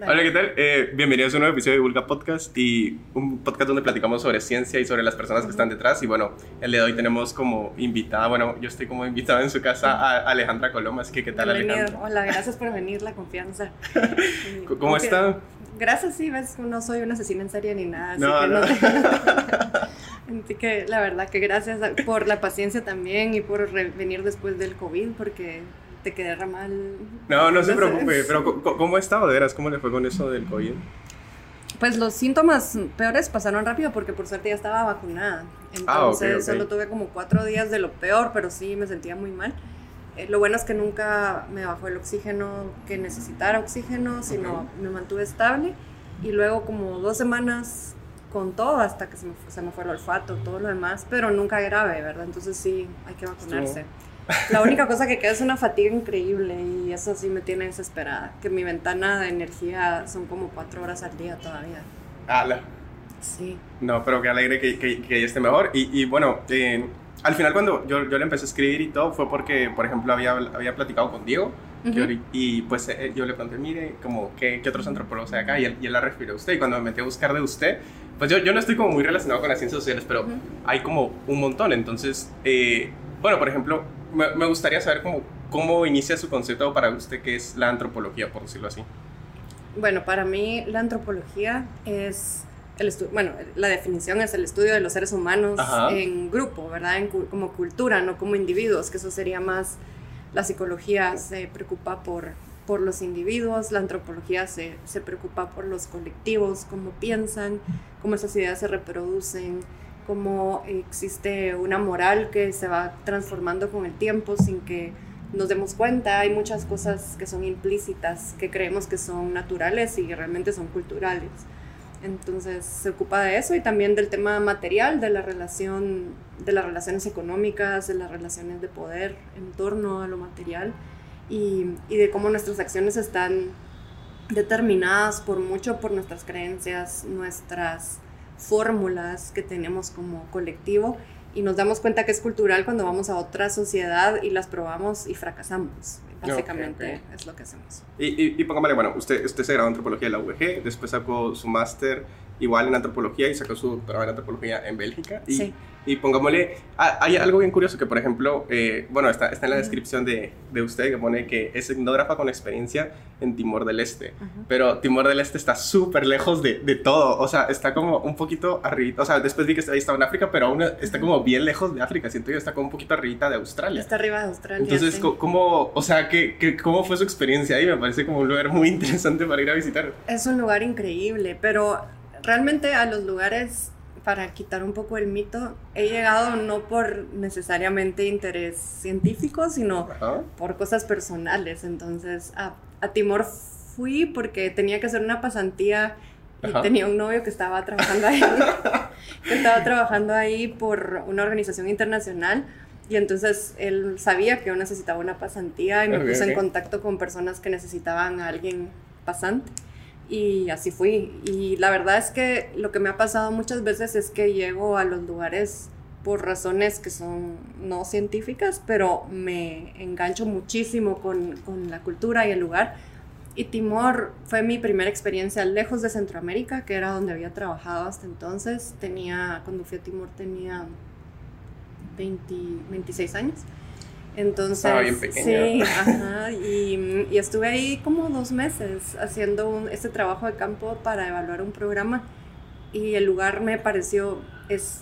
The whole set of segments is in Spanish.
Hola, ¿qué tal? Eh, bienvenidos a un nuevo episodio de Vulga Podcast y un podcast donde platicamos sobre ciencia y sobre las personas que están detrás. Y bueno, el día de hoy tenemos como invitada, bueno, yo estoy como invitada en su casa a Alejandra Coloma, así que ¿qué tal Bienvenido. Alejandra? Hola, gracias por venir, la confianza. ¿Cómo Ok. está? Gracias, sí, ves, no soy una asesina en serie ni nada, así No, que no. no. Así que la verdad que gracias por la paciencia también y por venir después del COVID, porque te quedé re mal. No, no se preocupe, pero ¿cómo ha estado de veras? ¿Cómo le fue con eso del COVID? Pues los síntomas peores pasaron rápido porque por suerte ya estaba vacunada. Entonces Ah, ok, ok. solo tuve como cuatro días de lo peor, pero sí me sentía muy mal. Eh, lo bueno es que nunca me bajó el oxígeno que necesitara oxígeno, sino Ok. me mantuve estable. Y luego como dos semanas con todo hasta que se me, fu- se me fue el olfato, todo lo demás, pero nunca grave, ¿verdad? Entonces sí, hay que vacunarse. La única cosa que queda es una fatiga increíble y eso sí me tiene desesperada, que mi ventana de energía son como cuatro horas al día todavía. Ala. Sí. No, pero qué alegre que, que, que esté mejor. Y, y bueno, eh, al final cuando yo, yo le empecé a escribir y todo fue porque, por ejemplo, había, había platicado con Diego Ujú. ahori- y pues eh, yo le pregunté, mire, como, ¿qué, qué otros antropólogos hay acá? Y él, y él la refirió a usted. Y cuando me metí a buscar de usted, pues yo, yo no estoy como muy relacionado con las ciencias sociales, pero Ujú. hay como un montón. Entonces, eh, bueno, por ejemplo, me, me gustaría saber cómo, cómo inicia su concepto para usted, que es la antropología, por decirlo así. Bueno, para mí la antropología es el bueno, la definición es el estudio de los seres humanos Ajá. en grupo, ¿verdad? En cu- como cultura, no como individuos, que eso sería más la psicología se preocupa por por los individuos, la antropología se, se preocupa por los colectivos, cómo piensan, cómo esas ideas se reproducen, cómo existe una moral que se va transformando con el tiempo sin que nos demos cuenta. Hay muchas cosas que son implícitas, que creemos que son naturales y realmente son culturales. Entonces se ocupa de eso y también del tema material, de la relación, de las relaciones económicas, de las relaciones de poder en torno a lo material y, y de cómo nuestras acciones están determinadas por mucho por nuestras creencias, nuestras fórmulas que tenemos como colectivo y nos damos cuenta que es cultural cuando vamos a otra sociedad y las probamos y fracasamos. Básicamente Ok, es lo que hacemos. Y, y, y póngale, bueno, usted, usted se graduó en antropología de la UEG, después sacó su máster igual en antropología y sacó su doctorado en antropología en Bélgica. Y, Sí. y pongámosle, ah, hay algo bien curioso que, por ejemplo, eh, bueno, está, está en la Ujú. descripción de, de usted que pone que es etnógrafa con experiencia en Timor del Este. Ujú. Pero Timor del Este está súper lejos de, de todo. O sea, está como un poquito arribita. O sea, después vi que ahí estaba en África, pero aún está como bien lejos de África. Siento que está como un poquito arribita de Australia. Está arriba de Australia. Entonces, sí. ¿cómo, o sea, ¿qué, qué, cómo fue su experiencia ahí? Me parece como un lugar muy interesante para ir a visitar. Es un lugar increíble, pero realmente a los lugares, para quitar un poco el mito, he llegado no por necesariamente interés científico, sino Ajá. por cosas personales. Entonces, a, a Timor fui porque tenía que hacer una pasantía y tenía un novio que estaba trabajando ahí, que estaba trabajando ahí por una organización internacional. Y entonces él sabía que yo necesitaba una pasantía y me Ok, puse ok. en contacto con personas que necesitaban a alguien pasante. Y así fui. Y la verdad es que lo que me ha pasado muchas veces es que llego a los lugares por razones que son no científicas, pero me engancho muchísimo con, con la cultura y el lugar. Y Timor fue mi primera experiencia lejos de Centroamérica, que era donde había trabajado hasta entonces. Tenía, cuando fui a Timor tenía 20, 26 años. Entonces, Estaba bien pequeña. sí, ajá, y, y estuve ahí como dos meses haciendo un, este trabajo de campo para evaluar un programa y el lugar me pareció, es,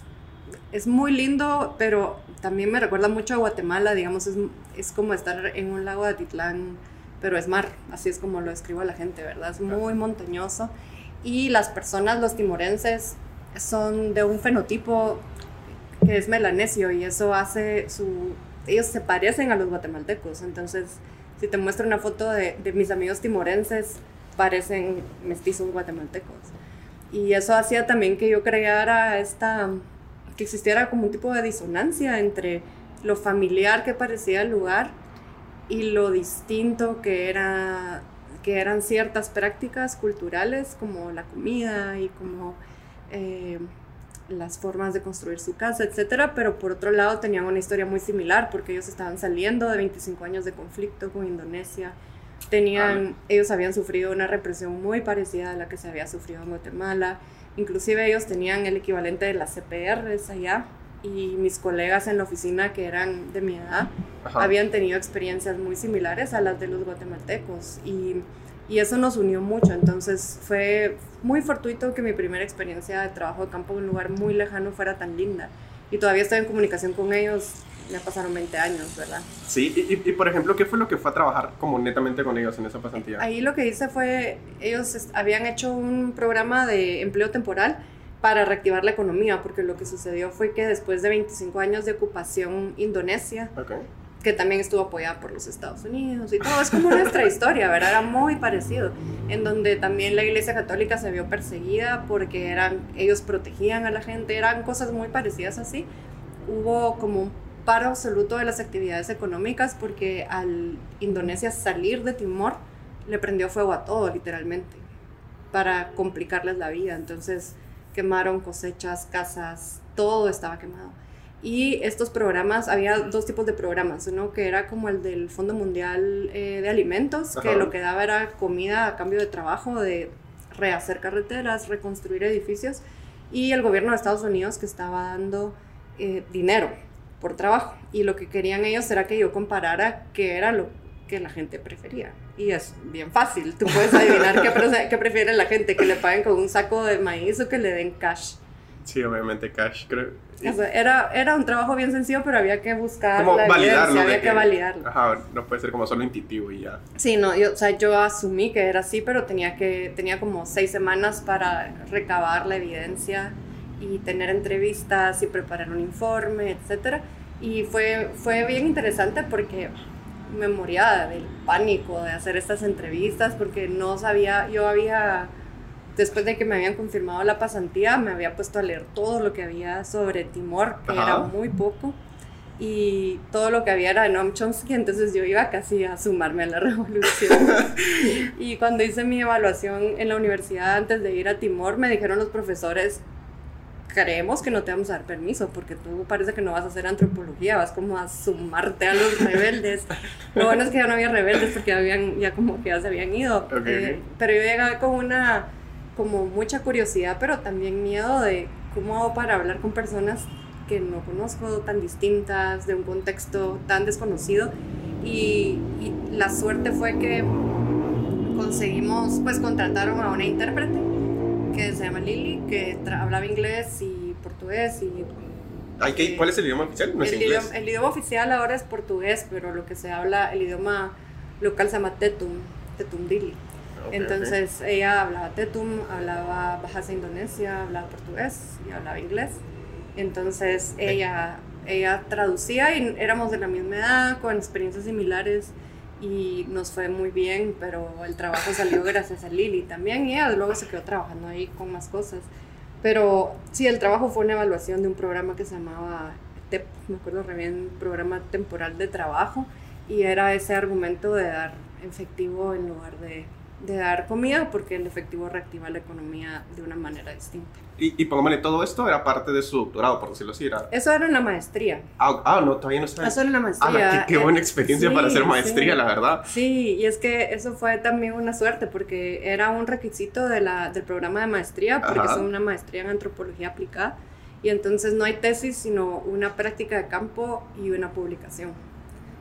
es muy lindo, pero también me recuerda mucho a Guatemala, digamos, es, es como estar en un lago de Atitlán, pero es mar, así es como lo describo a la gente, ¿verdad? Es muy montañoso y las personas, los timorenses, son de un fenotipo que es melanesio y eso hace su... Ellos se parecen a los guatemaltecos, entonces si te muestro una foto de, de mis amigos timorenses, parecen mestizos guatemaltecos. Y eso hacía también que yo creara esta, que existiera como un tipo de disonancia entre lo familiar que parecía el lugar y lo distinto que era que eran ciertas prácticas culturales como la comida y como eh, las formas de construir su casa, etcétera, pero por otro lado tenían una historia muy similar porque ellos estaban saliendo de 25 años de conflicto con Indonesia. Tenían, ellos habían sufrido una represión muy parecida a la que se había sufrido en Guatemala. Inclusive ellos tenían el equivalente de las CPRs allá y mis colegas en la oficina que eran de mi edad habían tenido experiencias muy similares a las de los guatemaltecos. Y, y, eso nos unió mucho. Entonces fue muy fortuito que mi primera experiencia de trabajo de campo en un lugar muy lejano fuera tan linda y todavía estoy en comunicación con ellos. Ya pasaron 20 años, ¿verdad? Sí, y, y, por ejemplo, ¿qué fue lo que fue a trabajar como netamente con ellos en esa pasantía? Ahí lo que hice fue, ellos habían hecho un programa de empleo temporal para reactivar la economía, porque lo que sucedió fue que después de 25 años de ocupación indonesia, que también estuvo apoyada por los Estados Unidos y todo, es como nuestra historia, ¿verdad? Era muy parecido, en donde también la Iglesia Católica se vio perseguida porque eran, ellos protegían a la gente, eran cosas muy parecidas así. Hubo como un paro absoluto de las actividades económicas porque al Indonesia salir de Timor le prendió fuego a todo, literalmente, para complicarles la vida. Entonces, quemaron cosechas, casas, todo estaba quemado. Y estos programas, había dos tipos de programas, uno que era como el del Fondo Mundial eh, de Alimentos, que lo que daba era comida a cambio de trabajo, de rehacer carreteras, reconstruir edificios, y el gobierno de Estados Unidos que estaba dando eh, dinero por trabajo. Y lo que querían ellos era que yo comparara qué era lo que la gente prefería. Y es bien fácil, tú puedes adivinar qué, qué prefiere la gente, que le paguen con un saco de maíz o que le den cash. Sí, obviamente cash, creo. era, era un trabajo bien sencillo, pero había que buscar la validarlo, había que, validarlo. Ajá, no puede ser como solo intuitivo y ya. Sí, no, yo, o sea, yo asumí que era así, pero tenía, que, tenía como seis semanas para recabar la evidencia y tener entrevistas y preparar un informe, etc. Y fue, fue bien interesante porque me moría del pánico de hacer estas entrevistas porque no sabía, yo había, después de que me habían confirmado la pasantía, me había puesto a leer todo lo que había sobre Timor, que era muy poco, y todo lo que había era de Noam Chomsky, entonces yo iba casi a sumarme a la revolución. y cuando hice mi evaluación en la universidad antes de ir a Timor, me dijeron los profesores, creemos que no te vamos a dar permiso porque tú parece que no vas a hacer antropología, vas como a sumarte a los rebeldes. Lo bueno es que ya no había rebeldes porque ya, habían, ya como que ya se habían ido. Eh, pero yo llegaba con una, como mucha curiosidad, pero también miedo de cómo hago para hablar con personas que no conozco, tan distintas, de un contexto tan desconocido. Y, y la suerte fue que conseguimos, pues contrataron a una intérprete que se llama Lili, que hablaba inglés y portugués y... ¿Cuál es el idioma oficial? ¿No el? Idioma, el idioma oficial ahora es portugués, pero lo que se habla, el idioma local se llama Tetum, Tetum Entonces ella hablaba Tetum, hablaba Bahasa Indonesia, hablaba portugués y hablaba inglés. Entonces ella, ella traducía y éramos de la misma edad, con experiencias similares y nos fue muy bien, pero el trabajo salió gracias a Lili también y ella luego se quedó trabajando ahí con más cosas. Pero sí, el trabajo fue una evaluación de un programa que se llamaba TEP, me acuerdo re bien, programa temporal de trabajo, y era ese argumento de dar efectivo en lugar de de dar comida porque el efectivo reactiva la economía de una manera distinta. Y, y pongámosle, todo esto era parte de su doctorado, por decirlo así. Era... Eso era en la maestría. Ah, ah no, todavía no está. Eso era en la maestría. Ah, qué, qué, buena experiencia para hacer maestría, la verdad. Sí, y es que eso fue también una suerte porque era un requisito de la, del programa de maestría, porque es una maestría en antropología aplicada. Y entonces no hay tesis, sino una práctica de campo y una publicación.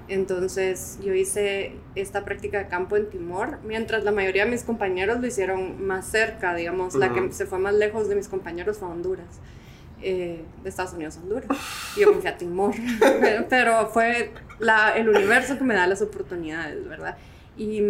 Entonces yo hice esta práctica de campo en Timor, mientras la mayoría de mis compañeros lo hicieron más cerca, digamos, la que se fue más lejos de mis compañeros fue Honduras, eh, de Estados Unidos a Honduras. Y yo me fui a Timor, pero fue la, el universo que me da las oportunidades, ¿verdad? Y,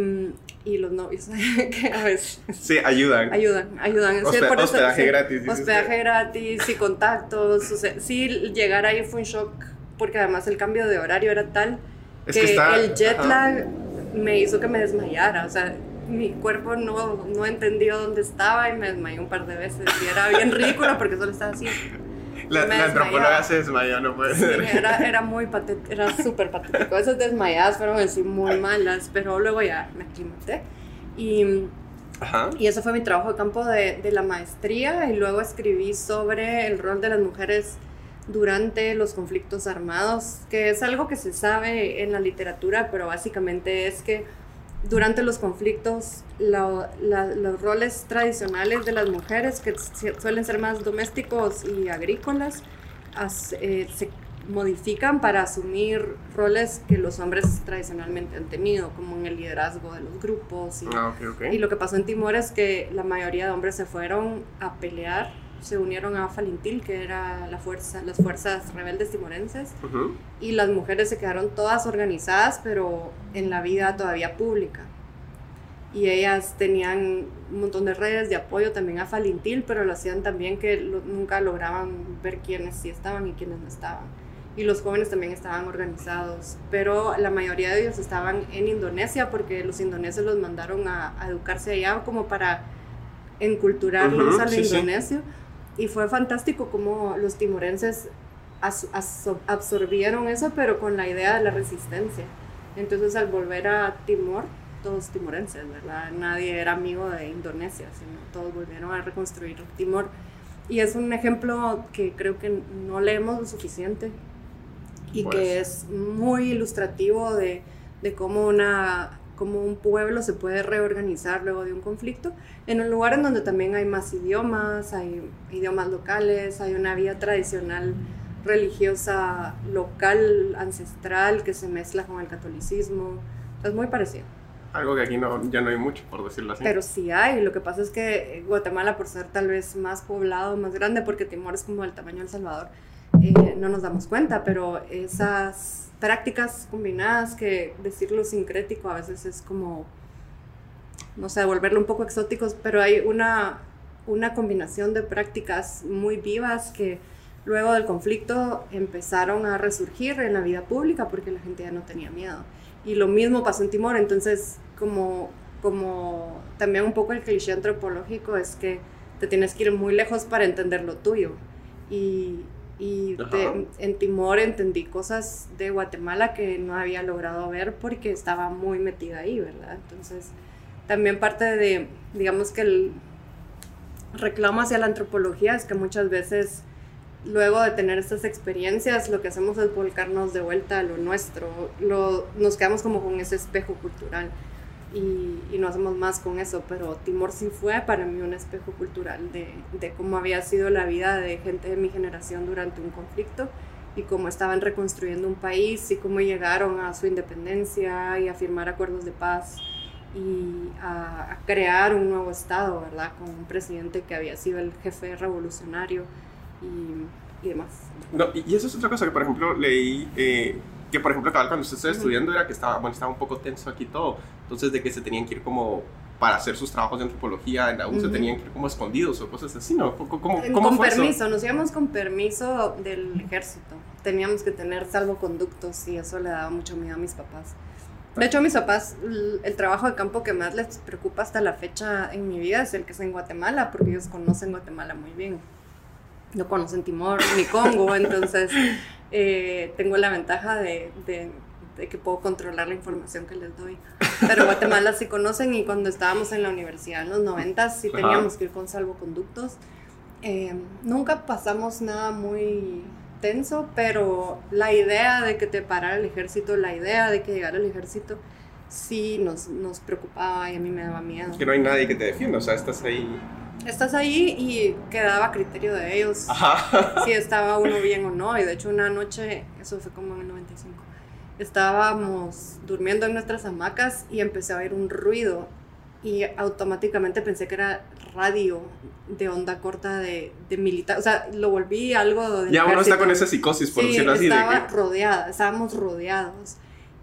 y los novios, que a veces... Sí, ayudan. Ayudan, ayudan. hospedaje gratis. Hospedaje gratis y contactos. O sea, sí, llegar ahí fue un shock, porque además el cambio de horario era tal que, el jet lag me hizo que me desmayara, o sea, mi cuerpo no, no entendió dónde estaba y me desmayé un par de veces y era bien ridículo porque solo estaba así. La, la antropóloga se desmayó, no puede ser. Era, era muy patético, era súper patético. Esas desmayadas fueron así muy malas, pero luego ya me aclimaté. Y, Ajá. y eso fue mi trabajo de campo de, de la maestría y luego escribí sobre el rol de las mujeres durante los conflictos armados, que es algo que se sabe en la literatura, pero básicamente es que durante los conflictos los roles tradicionales de las mujeres, que suelen ser más domésticos y agrícolas, eh, se modifican para asumir roles que los hombres tradicionalmente han tenido, como en el liderazgo de los grupos. Y, ah, y lo que pasó en Timor es que la mayoría de hombres se fueron a pelear se unieron a Falintil, que era la fuerza, las fuerzas rebeldes timorenses, y las mujeres se quedaron todas organizadas, pero en la vida todavía pública. Y ellas tenían un montón de redes de apoyo también a Falintil, pero lo hacían también que nunca lograban ver quiénes sí estaban y quiénes no estaban. Y los jóvenes también estaban organizados, pero la mayoría de ellos estaban en Indonesia porque los indoneses los mandaron a, educarse allá como para enculturarlos al indonesio. Y fue fantástico como los timorenses absorbieron eso, pero con la idea de la resistencia. Entonces al volver a Timor, todos timorenses, ¿verdad? Nadie era amigo de Indonesia, sino todos volvieron a reconstruir Timor. Y es un ejemplo que creo que no leemos lo suficiente y que pues. es muy ilustrativo de, de cómo una cómo un pueblo se puede reorganizar luego de un conflicto, en un lugar en donde también hay más idiomas, hay idiomas locales, hay una vida tradicional religiosa local, ancestral, que se mezcla con el catolicismo. Es muy parecido. Algo que aquí no, ya no hay mucho, por decirlo así. Pero sí hay. Lo que pasa es que Guatemala, por ser tal vez más poblado, más grande, porque Timor es como el tamaño de El Salvador, eh, no nos damos cuenta, pero esas prácticas combinadas que decirlo sincrético a veces es como, no sé, volverlo un poco exóticos, pero hay una, una combinación de prácticas muy vivas que luego del conflicto empezaron a resurgir en la vida pública porque la gente ya no tenía miedo. Y lo mismo pasó en Timor, entonces como, como también un poco el cliché antropológico es que te tienes que ir muy lejos para entender lo tuyo. Y, y en Timor entendí cosas de Guatemala que no había logrado ver porque estaba muy metida ahí, ¿verdad? Entonces, también parte de, digamos que el reclamo hacia la antropología es que muchas veces, luego de tener estas experiencias, lo que hacemos es volcarnos de vuelta a lo nuestro, lo, nos quedamos como con ese espejo cultural y, no hacemos más con eso, pero Timor sí fue para mí un espejo cultural de, de, cómo había sido la vida de gente de mi generación durante un conflicto y cómo estaban reconstruyendo un país y cómo llegaron a su independencia y a firmar acuerdos de paz y a, crear un nuevo Estado, ¿verdad? Con un presidente que había sido el jefe revolucionario y, y demás. No, y eso es otra cosa que, por ejemplo, leí... Eh, que por ejemplo, cuando usted estaba estudiando era que estaba, bueno, estaba un poco tenso aquí todo, entonces de que se tenían que ir como para hacer sus trabajos de antropología en la U, se tenían que ir como escondidos o cosas así, ¿no? ¿Cómo, cómo, con permiso, nos íbamos con permiso del ejército, teníamos que tener salvoconductos y eso le daba mucho miedo a mis papás. De hecho, a mis papás, el trabajo de campo que más les preocupa hasta la fecha en mi vida es el que es en Guatemala, porque ellos conocen Guatemala muy bien. No conocen Timor ni Congo, entonces eh, tengo la ventaja de, de, que puedo controlar la información que les doy. Pero Guatemala sí conocen y cuando estábamos en la universidad en los 90 sí teníamos que ir con salvoconductos. Eh, nunca pasamos nada muy tenso, pero la idea de que te parara el ejército, la idea de que llegara el ejército, sí nos, nos preocupaba y a mí me daba miedo. Que no hay nadie que te defienda, o sea, estás ahí estás ahí y quedaba a criterio de ellos si estaba uno bien o no. Y de hecho una noche, eso fue como en el 95, estábamos durmiendo en nuestras hamacas y empecé a oír un ruido y automáticamente pensé que era radio de onda corta de, de militar. O sea, lo volví algo de... Ya uno está con esa psicosis, por decirlo así. Estaba rodeada, estábamos rodeados.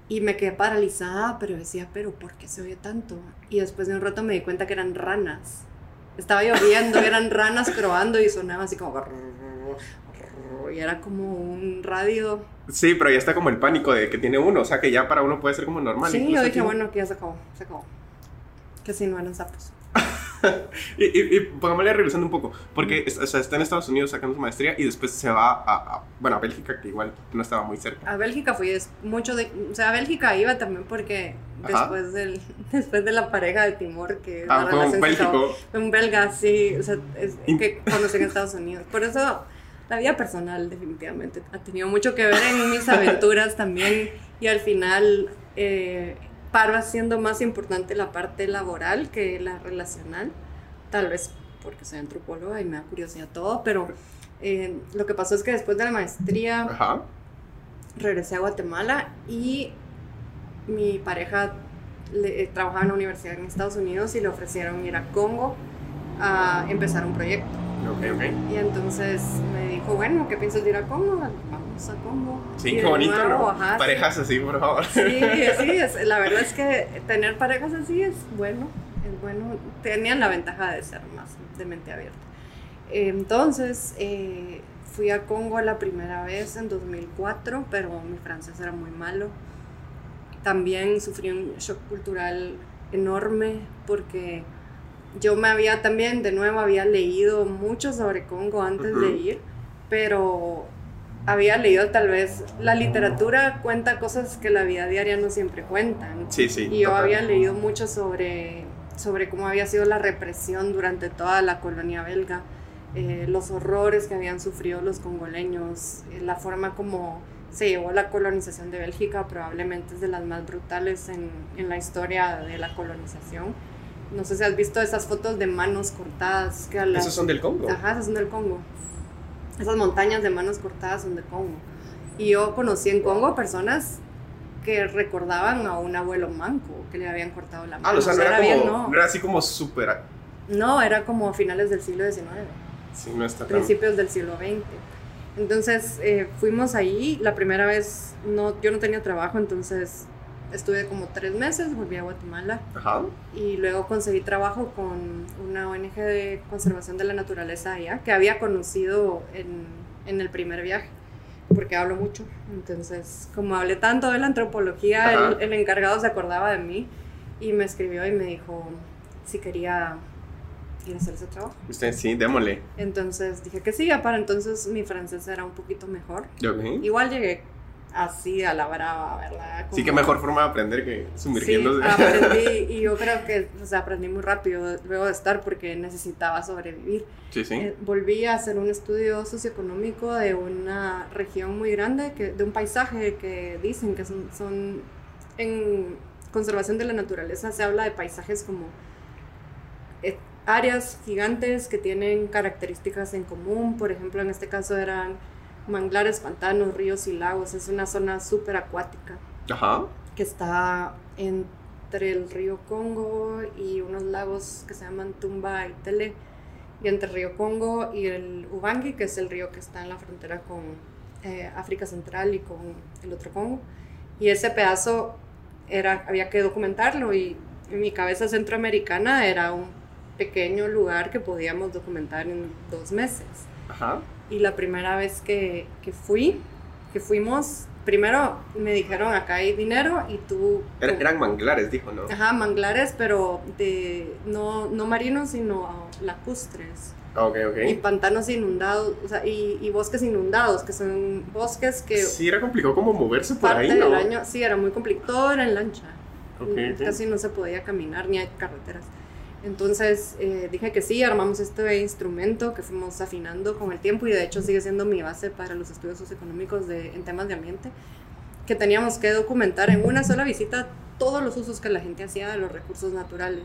Y me quedé paralizada, pero decía, pero ¿por qué se oye tanto? Y después de un rato me di cuenta que eran ranas estaba lloviendo, eran ranas croando y sonaba así como... Y era como un radio. Sí, pero ya está como el pánico de que tiene uno, o sea que ya para uno puede ser como normal. Sí, yo dije, bueno, que ya se acabó, se acabó. Que si no eran sapos. y, y, y pongámosle regresando un poco, porque o sea, está en Estados Unidos sacando su maestría y después se va a, bueno, a Bélgica, que igual no estaba muy cerca. A Bélgica fui mucho de, o sea, a Bélgica iba también porque después del, después de la pareja de Timor, que ah, fue un Bélgico. un belga, sí, o sea, es, que conocí en Estados Unidos. Por eso la vida personal definitivamente ha tenido mucho que ver en mis aventuras también y al final... Eh, para siendo más importante la parte laboral que la relacional, tal vez porque soy antropóloga y me da curiosidad todo, pero eh, lo que pasó es que después de la maestría Ajá. regresé a Guatemala y mi pareja le, eh, trabajaba en la universidad en Estados Unidos y le ofrecieron ir a Congo a empezar un proyecto. Ok, ok. Y entonces me dijo, bueno, ¿qué piensas de ir a Congo? Vamos a Congo. Sí, qué bonito, nuevo, ¿no? ajá, sí. Parejas así, por favor. Sí, sí, es- la verdad es que tener parejas así es bueno, es bueno. Tenían la ventaja de ser más de mente abierta. Entonces, eh, fui a Congo la primera vez en 2004, pero mi francés era muy malo. También sufrí un shock cultural enorme porque yo me había también, de nuevo, había leído mucho sobre Congo antes de Ujú. ir, pero había leído tal vez, la literatura cuenta cosas que la vida diaria no siempre cuentan. Sí, sí. Y yo total. había leído mucho sobre, sobre cómo había sido la represión durante toda la colonia belga, eh, los horrores que habían sufrido los congoleños, eh, la forma como se llevó la colonización de Bélgica, probablemente es de las más brutales en, en la historia de la colonización. No sé si has visto esas fotos de manos cortadas. Que a las- Esos son del Congo. Ajá, esas son del Congo. Esas montañas de manos cortadas son de Congo. Y yo conocí en Congo personas que recordaban a un abuelo manco que le habían cortado la mano. Ah, o sea, no era, como, no. no era así como súper. No, era como a finales del siglo XIX, Sí, no está tan. principios del siglo XX. Entonces eh, fuimos ahí, la primera vez no, yo no tenía trabajo, entonces estuve como tres meses, volví a Guatemala Ajá. y luego conseguí trabajo con una ONG de conservación de la naturaleza allá, que había conocido en, en el primer viaje, porque hablo mucho. Entonces, como hablé tanto de la antropología, el, el encargado se acordaba de mí y me escribió y me dijo si quería ir a hacer ese trabajo. Usted sí, démosle. Entonces dije que sí, ya para entonces mi francés era un poquito mejor. Ok. Igual llegué así a la brava, ¿verdad? Sí, que mejor forma de aprender que sumergiéndose. Sí, aprendí y yo creo que o sea, aprendí muy rápido luego de estar porque necesitaba sobrevivir. sí, sí. Eh, volví a hacer un estudio socioeconómico de una región muy grande, que, de un paisaje que dicen que son, son en conservación de la naturaleza se habla de paisajes como eh, áreas gigantes que tienen características en común, por ejemplo en este caso eran manglares, pantanos, ríos y lagos, es una zona súper acuática Ajá. que está entre el río Congo y unos lagos que se llaman Tumba y Tele, y entre el río Congo y el Ubangi, que es el río que está en la frontera con eh, África Central y con el otro Congo. Y ese pedazo era, había que documentarlo y en mi cabeza centroamericana era un pequeño lugar que podíamos documentar en dos meses. Ajá. Y la primera vez que, que fui, que fuimos, primero me dijeron acá hay dinero y tú... Era- eran manglares, dijo, ¿no? Ajá, manglares, pero de no, no marinos, sino lacustres. Ah, Ok, Y ok. pantanos inundados, o sea, y, y bosques inundados, que son bosques que Sí, era complicado como moverse por parte ahí, ¿no? del año, sí, era muy complicado, todo era en lancha. Ok, Mm, ok. Casi no se podía caminar ni hay carreteras. Entonces eh, dije que sí, armamos este instrumento que fuimos afinando con el tiempo y de hecho sigue siendo mi base para los estudios socioeconómicos de, en temas de ambiente, que teníamos que documentar en una sola visita todos los usos que la gente hacía de los recursos naturales.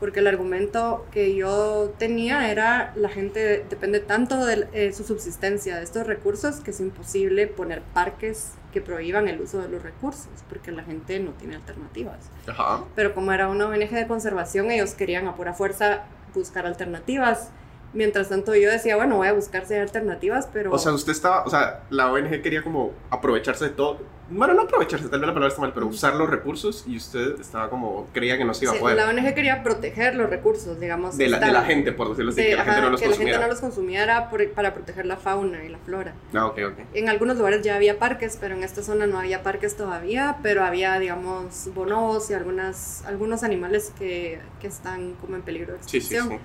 Porque el argumento que yo tenía era la gente depende tanto de eh, su subsistencia de estos recursos que es imposible poner parques que prohíban el uso de los recursos, porque la gente no tiene alternativas Ajá. pero como era una ONG de conservación, ellos querían a pura fuerza buscar alternativas. Mientras tanto yo decía, bueno, voy a buscar si hay alternativas, pero... O sea, usted estaba, o sea, la ONG quería como aprovecharse de todo. Bueno, no aprovecharse, tal vez la palabra está mal, pero usar los recursos y usted estaba como, creía que no se iba a sí, poder. la ONG quería proteger los recursos, digamos. de, la, de gente, por decirlo así, sí, que la gente no los que la gente no los consumiera por- para proteger la fauna y la flora. Ah, ok, ok. En algunos lugares ya había parques, pero en esta zona no había parques todavía, pero había, digamos, bonobos y algunas, algunos animales que, que están como en peligro de Sí, sí, extinción. sí.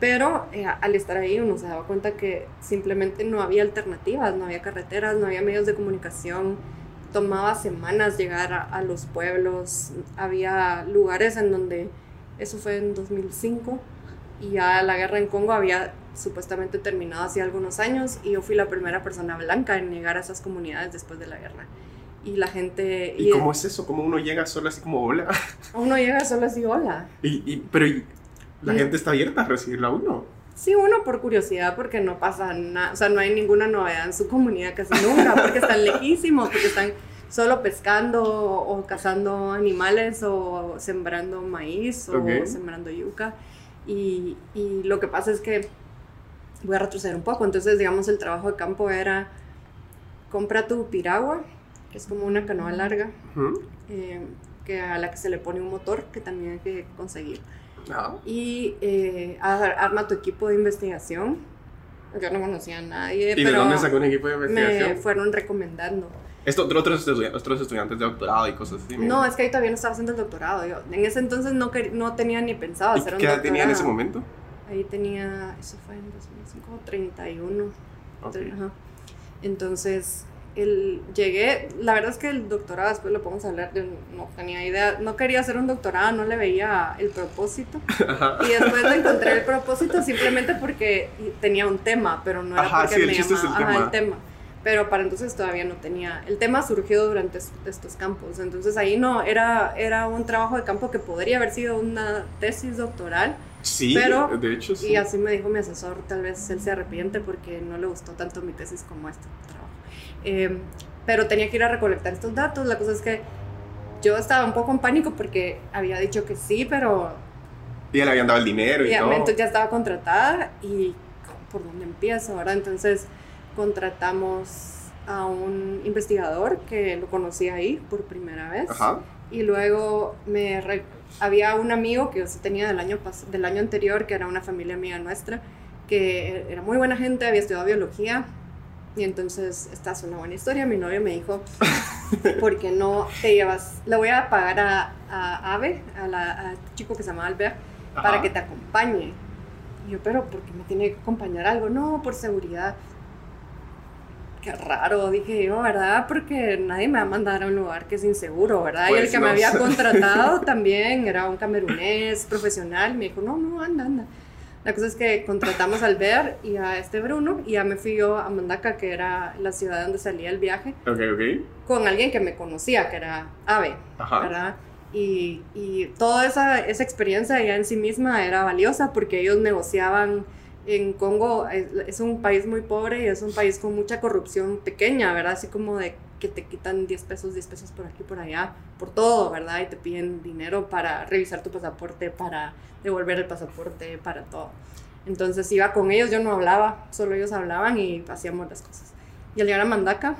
Pero eh, al estar ahí uno se daba cuenta que simplemente no había alternativas, no había carreteras, no había medios de comunicación. Tomaba semanas llegar a, a los pueblos. Había lugares en donde, eso fue en 2005, y ya la guerra en Congo había supuestamente terminado hace algunos años y yo fui la primera persona blanca en llegar a esas comunidades después de la guerra. y la gente... ¿Y, cómo es eso? ¿Cómo uno llega solo así como hola? Uno llega solo así hola. Y, y pero la gente está abierta a recibirla a uno. Sí, uno por curiosidad, porque no pasa nada, o sea, no hay ninguna novedad en su comunidad casi nunca, porque están lejísimos, porque están solo pescando o cazando animales o sembrando maíz o sembrando yuca. Y, y, lo que pasa es que voy a retroceder un poco, entonces digamos el trabajo de campo era compra tu piragua, que es como una canoa larga, eh, que a la que se le pone un motor que también hay que conseguir. Y eh, arma tu equipo de investigación. Yo no conocía a nadie. ¿Y de dónde sacó un equipo de investigación? Me fueron recomendando. Esto, otros, otros estudiantes de doctorado y cosas así. No, es que ahí todavía no estaba haciendo el doctorado. Yo en ese entonces no, no tenía ni pensado hacer un doctorado. ¿Qué edad tenía en ese momento? Ahí tenía, eso fue en 2005, 31. Entonces, el, llegué, la verdad es que el doctorado, después lo podemos hablar, yo no tenía idea, no quería hacer un doctorado, no le veía el propósito. Y después le encontré el propósito simplemente porque tenía un tema, pero no era porque me llamaba el tema. Pero para entonces todavía no tenía. El tema surgió durante estos campos. Entonces ahí no, era, era un trabajo de campo que podría haber sido una tesis doctoral. Sí, pero, de hecho sí. Y así me dijo mi asesor, tal vez él se arrepiente porque no le gustó tanto mi tesis como este trabajo. Em, pero tenía que ir a recolectar estos datos. La cosa es que yo estaba un poco en pánico porque había dicho que sí, pero... Y le habían dado el dinero y, todo. Entonces ya estaba contratada y ¿por dónde empiezo? ahora Entonces contratamos a un investigador que lo conocí ahí por primera vez. Y luego me había un amigo que yo tenía del año, del año anterior, que era una familia amiga nuestra, que era muy buena gente, había estudiado biología, y entonces, esta es una buena historia. Mi novio me dijo, ¿por qué no te llevas? Le voy a pagar a, a Ave, a, la, este chico que se llama Albert, para que te acompañe. Y yo, pero ¿por qué me tiene que acompañar algo? No, por seguridad. Qué raro, dije yo, ¿verdad? Porque nadie me va a mandar a un lugar que es inseguro, ¿verdad? y el pues que me había contratado también era un camerunés profesional. Me dijo, no, no, anda, anda. La cosa es que contratamos al Ver y a este Bruno y ya me fui yo a Mandaca, que era la ciudad donde salía el viaje. Con alguien que me conocía, que era Ave, Ajá. ¿verdad? Y, y, toda esa, esa experiencia ya en sí misma era valiosa porque ellos negociaban en Congo, es, un país muy pobre y es un país con mucha corrupción pequeña, ¿verdad? Así como de que te quitan 10 pesos, 10 pesos por aquí, por allá, por todo, ¿verdad? Y te piden dinero para revisar tu pasaporte, para devolver el pasaporte, para todo. Entonces iba con ellos, yo no hablaba, solo ellos hablaban y hacíamos las cosas. Y al llegar a Mandaca,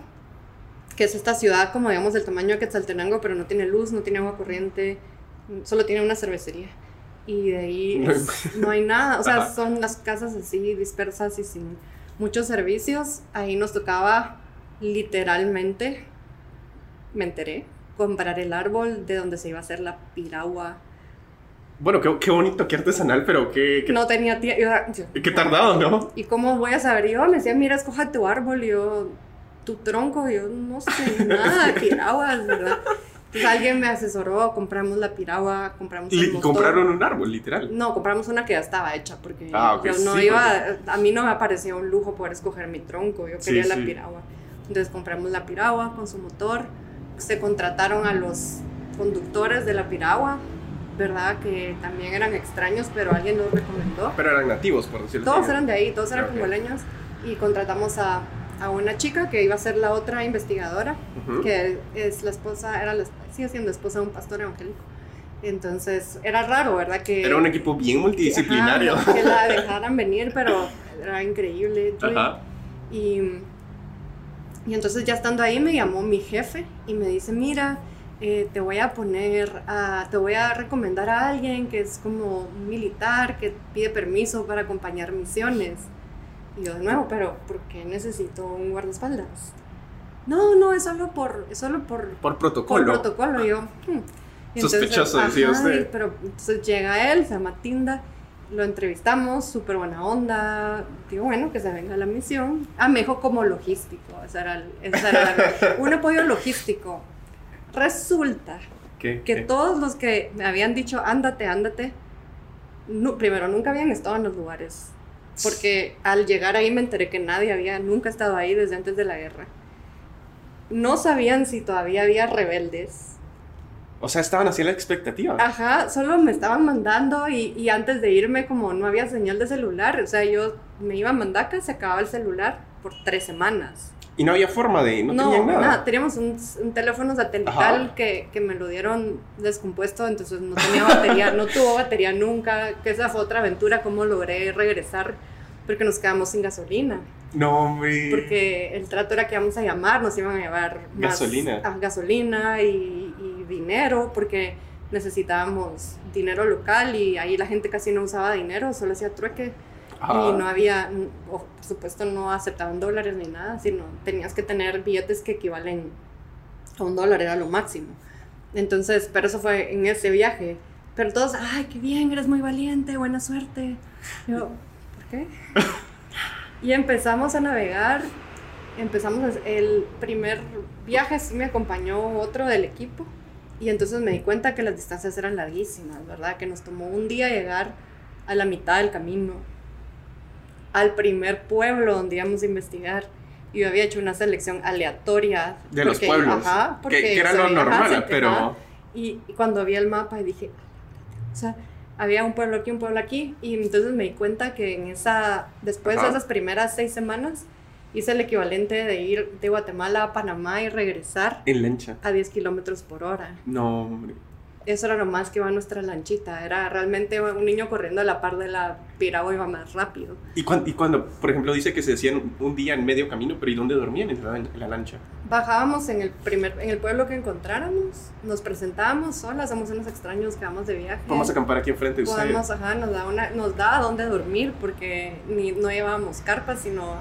que es esta ciudad como digamos del tamaño de Quetzaltenango, pero no tiene luz, no tiene agua corriente, solo tiene una cervecería. Y de ahí no hay nada, o sea, son las casas así dispersas y sin muchos servicios. Ahí nos tocaba literalmente, me enteré, comprar el árbol de donde se iba a hacer la piragua bueno, qué, qué, bonito, qué artesanal, pero qué... No tenía tiempo. Qué tardado, ¿no? ¿Y cómo voy a saber? Yo me decía, mira, escoja tu árbol, y yo, tu tronco, y yo no sé nada, piraguas, ¿verdad? Entonces alguien me asesoró, compramos la piragua, compramos el ¿Y compraron un árbol, literal? No, compramos una que ya estaba hecha, porque ah, yo no iba, a mí no me parecía un lujo poder escoger mi tronco, yo quería la piragua. Entonces compramos la piragua con su motor, se contrataron a los conductores de la piragua, ¿verdad? Que también eran extraños, pero alguien nos recomendó. Pero eran nativos, por decirlo así. Todos eran de ahí, todos eran okay. Y contratamos a, a, una chica que iba a ser la otra investigadora, que es la esposa, era la, sigue siendo esposa de un pastor evangélico. Entonces, era raro, ¿verdad? Que, era un equipo bien multidisciplinario. que la dejaran venir, pero era increíble. Ajá. Y, y entonces ya estando ahí me llamó mi jefe y me dice, mira, eh, te voy a poner, a, te voy a recomendar a alguien que es como un militar, que pide permiso para acompañar misiones. Y yo de nuevo, pero ¿por qué necesito un guardaespaldas? No, no, es solo por, es solo por, por protocolo. Por protocolo, yo. Hmm. Sospechoso, decía usted. Pero entonces llega él, se llama Tinda, lo entrevistamos, súper buena onda, digo, bueno, que se venga a la misión. Ah, me dijo como logístico, ese era, era un apoyo logístico. Resulta que todos los que me habían dicho, ándate, ándate, primero nunca habían estado en los lugares. Porque al llegar ahí me enteré que nadie había nunca estado ahí desde antes de la guerra. no sabían si todavía había rebeldes. O sea, estaban así la expectativa. Ajá, solo me estaban mandando y, y antes de irme como no había señal de celular, o sea, yo me iba a Mandaca, se acababa el celular por tres semanas. Y no había forma de, no, tenían nada. teníamos un, un teléfono satelital que, que, me lo dieron descompuesto, entonces no tenía batería, no tuvo batería nunca, que esa fue otra aventura, cómo logré regresar, porque nos quedamos sin gasolina. No, hombre. Porque el trato era que íbamos a llamar, nos iban a llevar más gasolina, gasolina y, y dinero, porque necesitábamos dinero local y ahí la gente casi no usaba dinero, solo hacía trueque y no había, por supuesto no aceptaban dólares ni nada, sino tenías que tener billetes que equivalen a un dólar, era lo máximo. Entonces, pero eso fue en ese viaje. Pero todos, ay, qué bien, eres muy valiente, buena suerte. Yo, ¿por qué? y empezamos a navegar, empezamos el primer viaje, sí me acompañó otro del equipo. Y entonces me di cuenta que las distancias eran larguísimas, ¿verdad? Que nos tomó un día llegar a la mitad del camino al primer pueblo donde íbamos a investigar. Y yo había hecho una selección aleatoria. De los pueblos. Ajá, porque que, era lo normal, pero... Y, cuando vi el mapa y dije, o sea, había un pueblo aquí, un pueblo aquí. Y entonces me di cuenta que en esa, después de esas primeras seis semanas, hice el equivalente de ir de Guatemala a Panamá y regresar. En lancha. A 10 kilómetros por hora. No, hombre eso era lo más que iba nuestra lanchita. Era realmente un niño corriendo a la par de la piragua iba más rápido. ¿Y, cuando, y cuando, por ejemplo, dice que se decían un día en medio camino, pero ¿y dónde dormían en la, lancha? Bajábamos en el, primer, en el pueblo que encontráramos, nos presentábamos solas, somos unos extraños que vamos de viaje. Vamos a acampar aquí enfrente de Podemos, ajá, nos da, una, nos da dónde dormir porque ni, no llevábamos carpas, sino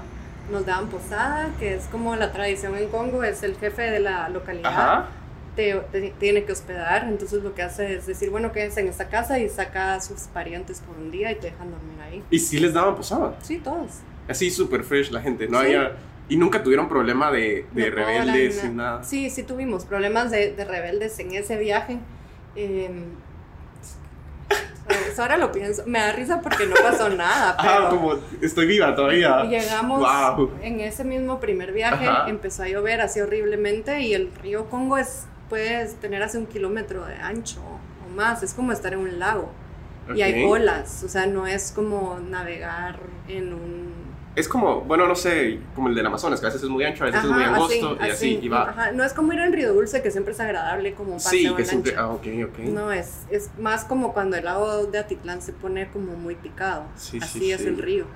nos daban posada, que es como la tradición en Congo, es el jefe de la localidad. Ajá te, tiene que hospedar, entonces lo que hace es decir, bueno, quédense en esta casa y saca a sus parientes por un día y te dejan dormir ahí. ¿Y si les daban posada? Sí, todos. Así súper fresh la gente, no había... Y nunca tuvieron problema de, de rebeldes y nada. Sí, sí tuvimos problemas de, de rebeldes en ese viaje. Eh, ahora lo pienso. Me da risa porque no pasó nada. Ah, pero ah, como estoy viva todavía. Llegamos en ese mismo primer viaje, empezó a llover así horriblemente y el río Congo es puedes tener hace un kilómetro de ancho o más, es como estar en un lago. Y hay olas, o sea, no es como navegar en un... Es como, bueno, no sé, como el del Amazonas, que a veces es muy ancho, a veces es muy angosto y así, y va. Ajá. No es como ir en Río Dulce, que siempre es agradable como un paseo Sí, que siempre, ah, ok, ok. No, es, es más como cuando el lago de Atitlán se pone como muy picado. Sí, así es el río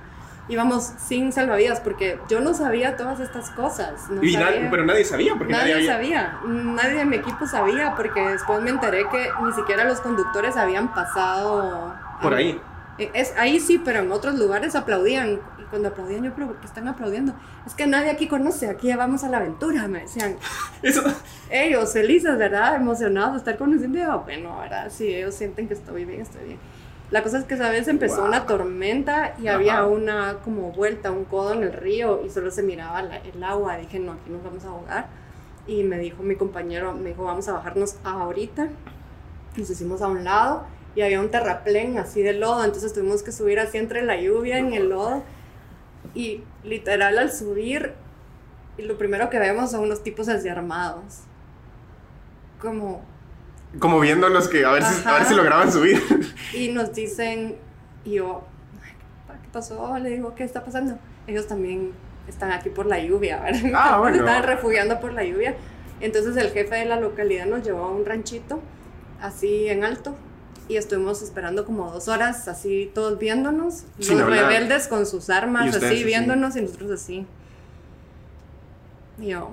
íbamos sin salvavidas porque yo no sabía todas estas cosas. No pero nadie sabía porque nadie, nadie sabía. Nadie de mi equipo sabía porque después me enteré que ni siquiera los conductores habían pasado por ahí. Eh, es, ahí sí, pero en otros lugares aplaudían. Cuando aplaudían, yo, pero ¿por qué están aplaudiendo? Es que nadie aquí conoce, aquí ya vamos a la aventura, me decían. Eso. Ellos felices, ¿verdad? Emocionados de estar conociendo. Yo, bueno, ¿verdad? Si ellos sienten que estoy bien, estoy bien. La cosa es que esa vez empezó una tormenta y había una como vuelta, un codo en el río y solo se miraba el agua. Dije, no, aquí nos vamos a ahogar. Y me dijo mi compañero, me dijo, vamos a bajarnos ahorita. Nos hicimos a un lado y había un terraplén así de lodo, entonces tuvimos que subir así entre la lluvia en el lodo. Y literal al subir, y lo primero que vemos son unos tipos así armados. Como como viéndolos que a ver, si, a ver si lograban subir. Y nos dicen, y yo, ¿qué pasó? Le digo, ¿qué está pasando? Ellos también están aquí por la lluvia, ¿verdad? Ah, bueno. Están refugiando por la lluvia. Entonces el jefe de la localidad nos llevó a un ranchito, así en alto, y estuvimos esperando como dos horas, así todos viéndonos, los rebeldes con sus armas, así viéndonos, y nosotros así. Y yo,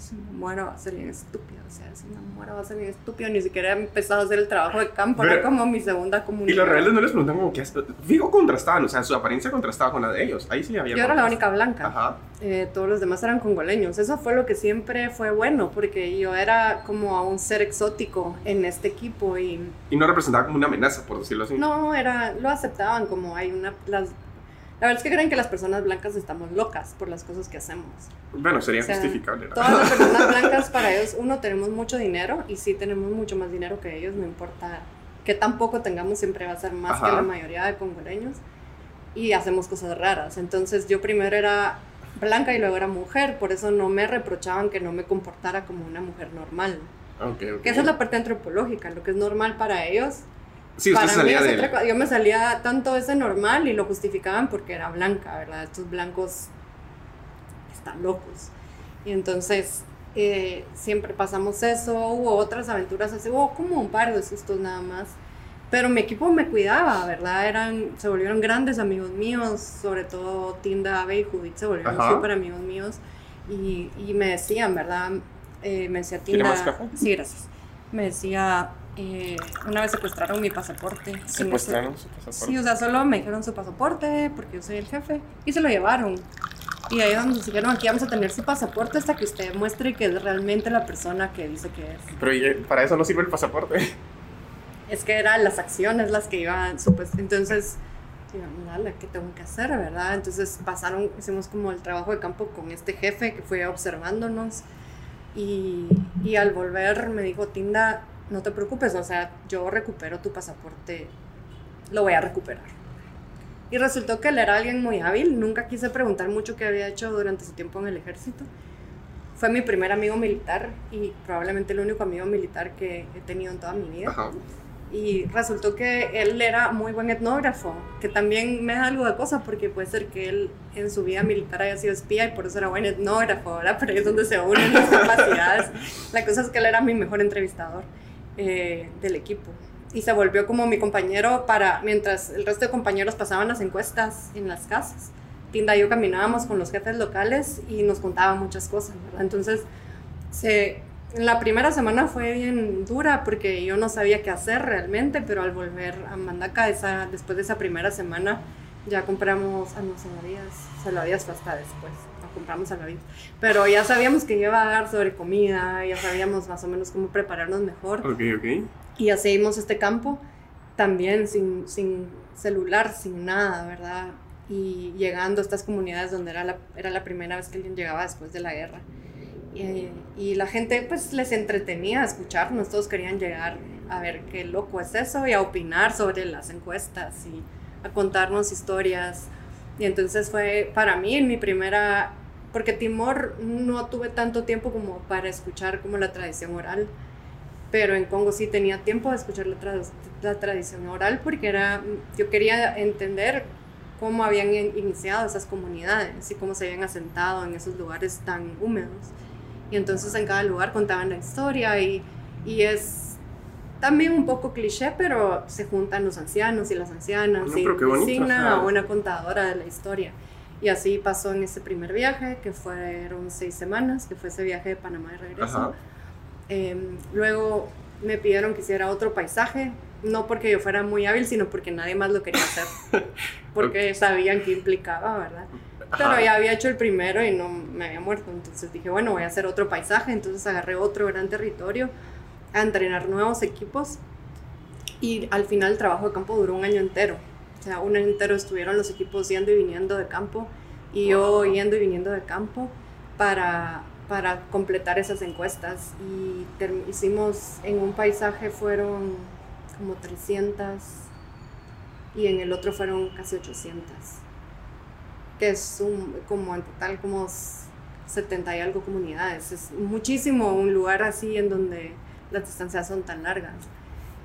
si me muero va a ser bien estúpido, o sea, si me muero va a ser bien estúpido, ni siquiera he empezado a hacer el trabajo de campo, era como mi segunda comunidad. Y los rebeldes no les preguntan como qué Fijo contrastaban, o sea, su apariencia contrastaba con la de ellos, ahí sí había Yo era la única blanca, Ajá. Eh, todos los demás eran congoleños, eso fue lo que siempre fue bueno, porque yo era como a un ser exótico en este equipo y... Y no representaba como una amenaza, por decirlo así. No, era, lo aceptaban como hay una... Las, la verdad es que creen que las personas blancas estamos locas por las cosas que hacemos. Bueno, sería justificable. Todas las personas blancas para ellos, uno, tenemos mucho dinero y sí tenemos mucho más dinero que ellos, no importa que tampoco tengamos, siempre va a ser más que la mayoría de congoleños y hacemos cosas raras. Entonces yo primero era blanca y luego era mujer, por eso no me reprochaban que no me comportara como una mujer normal. Okay, okay. Que esa es la parte antropológica, lo que es normal para ellos. Sí, usted para salía mí de... otra. Yo me salía tanto ese normal y lo justificaban porque era blanca, ¿verdad? Estos blancos están locos. Y entonces eh, siempre pasamos eso, hubo otras aventuras así, hubo como un par de sustos nada más. Pero mi equipo me cuidaba, ¿verdad? Eran, se volvieron grandes amigos míos, sobre todo Tinda, Abe y Judith se volvieron súper amigos míos. Y, y me decían, ¿verdad? Eh, me decía ¿Quiere Tinda. más café? Sí, gracias. Me decía, eh, una vez secuestraron mi pasaporte. Secuestraron su pasaporte. Sí, o sea, solo me dijeron su pasaporte porque yo soy el jefe y se lo llevaron. Y ahí donde nos dijeron, aquí vamos a tener su pasaporte hasta que usted muestre que es realmente la persona que dice que es. Pero ¿y para eso no sirve el pasaporte. Es que eran las acciones las que iban, entonces, dale, ¿qué tengo que hacer, verdad? Entonces pasaron, hicimos como el trabajo de campo con este jefe que fue observándonos y, y al volver me dijo, Tinda, no te preocupes, o sea, yo recupero tu pasaporte, lo voy a recuperar. Y resultó que él era alguien muy hábil, nunca quise preguntar mucho qué había hecho durante su tiempo en el ejército. Fue mi primer amigo militar y probablemente el único amigo militar que he tenido en toda mi vida. Ajá. Y resultó que él era muy buen etnógrafo, que también me da algo de cosa porque puede ser que él en su vida militar haya sido espía y por eso era buen etnógrafo, ¿verdad? Pero ahí es donde se unen las capacidades. La cosa es que él era mi mejor entrevistador eh, del equipo. Y se volvió como mi compañero para, mientras el resto de compañeros pasaban las encuestas en las casas. Tinda y yo caminábamos con los jefes locales y nos contaban muchas cosas. Entonces, se, la primera semana fue bien dura porque yo no sabía qué hacer realmente, pero al volver a Mandaca, esa, después de esa primera semana, ya compramos, no, salvavidas, salvavidas fue hasta después, compramos salvavidas, pero ya sabíamos que iba a dar sobre comida, ya sabíamos más o menos cómo prepararnos mejor, Ok, ok. y ya seguimos este campo también sin, sin celular, sin nada, ¿verdad? Y llegando a estas comunidades donde era la, era la primera vez que alguien llegaba después de la guerra. Y, y la gente pues les entretenía escucharnos, todos querían llegar a ver qué loco es eso y a opinar sobre las encuestas y a contarnos historias. Y entonces fue para mí en mi primera, porque Timor no tuve tanto tiempo como para escuchar como la tradición oral, pero en Congo sí tenía tiempo de escuchar la, tra- la tradición oral porque era, yo quería entender cómo habían in- iniciado esas comunidades y cómo se habían asentado en esos lugares tan húmedos. Y entonces en cada lugar contaban la historia y, y es también un poco cliché, pero se juntan los ancianos y las ancianas No, y designan a una contadora de la historia. Y así pasó en ese primer viaje, que fueron seis semanas, que fue ese viaje de Panamá de regreso. Em, luego me pidieron que hiciera otro paisaje, no porque yo fuera muy hábil, sino porque nadie más lo quería hacer, porque sabían que implicaba, ¿verdad? Pero ya había hecho el primero y no me había muerto, entonces dije, bueno, voy a hacer otro paisaje, entonces agarré otro gran territorio a entrenar nuevos equipos y al final el trabajo de campo duró un año entero, o sea, un año entero estuvieron los equipos yendo y viniendo de campo y yo yendo y viniendo de campo para, para completar esas encuestas y hicimos en un paisaje fueron como 300 y en el otro fueron casi 800 que es un, como en total como 70 y algo comunidades. Es muchísimo un lugar así en donde las distancias son tan largas.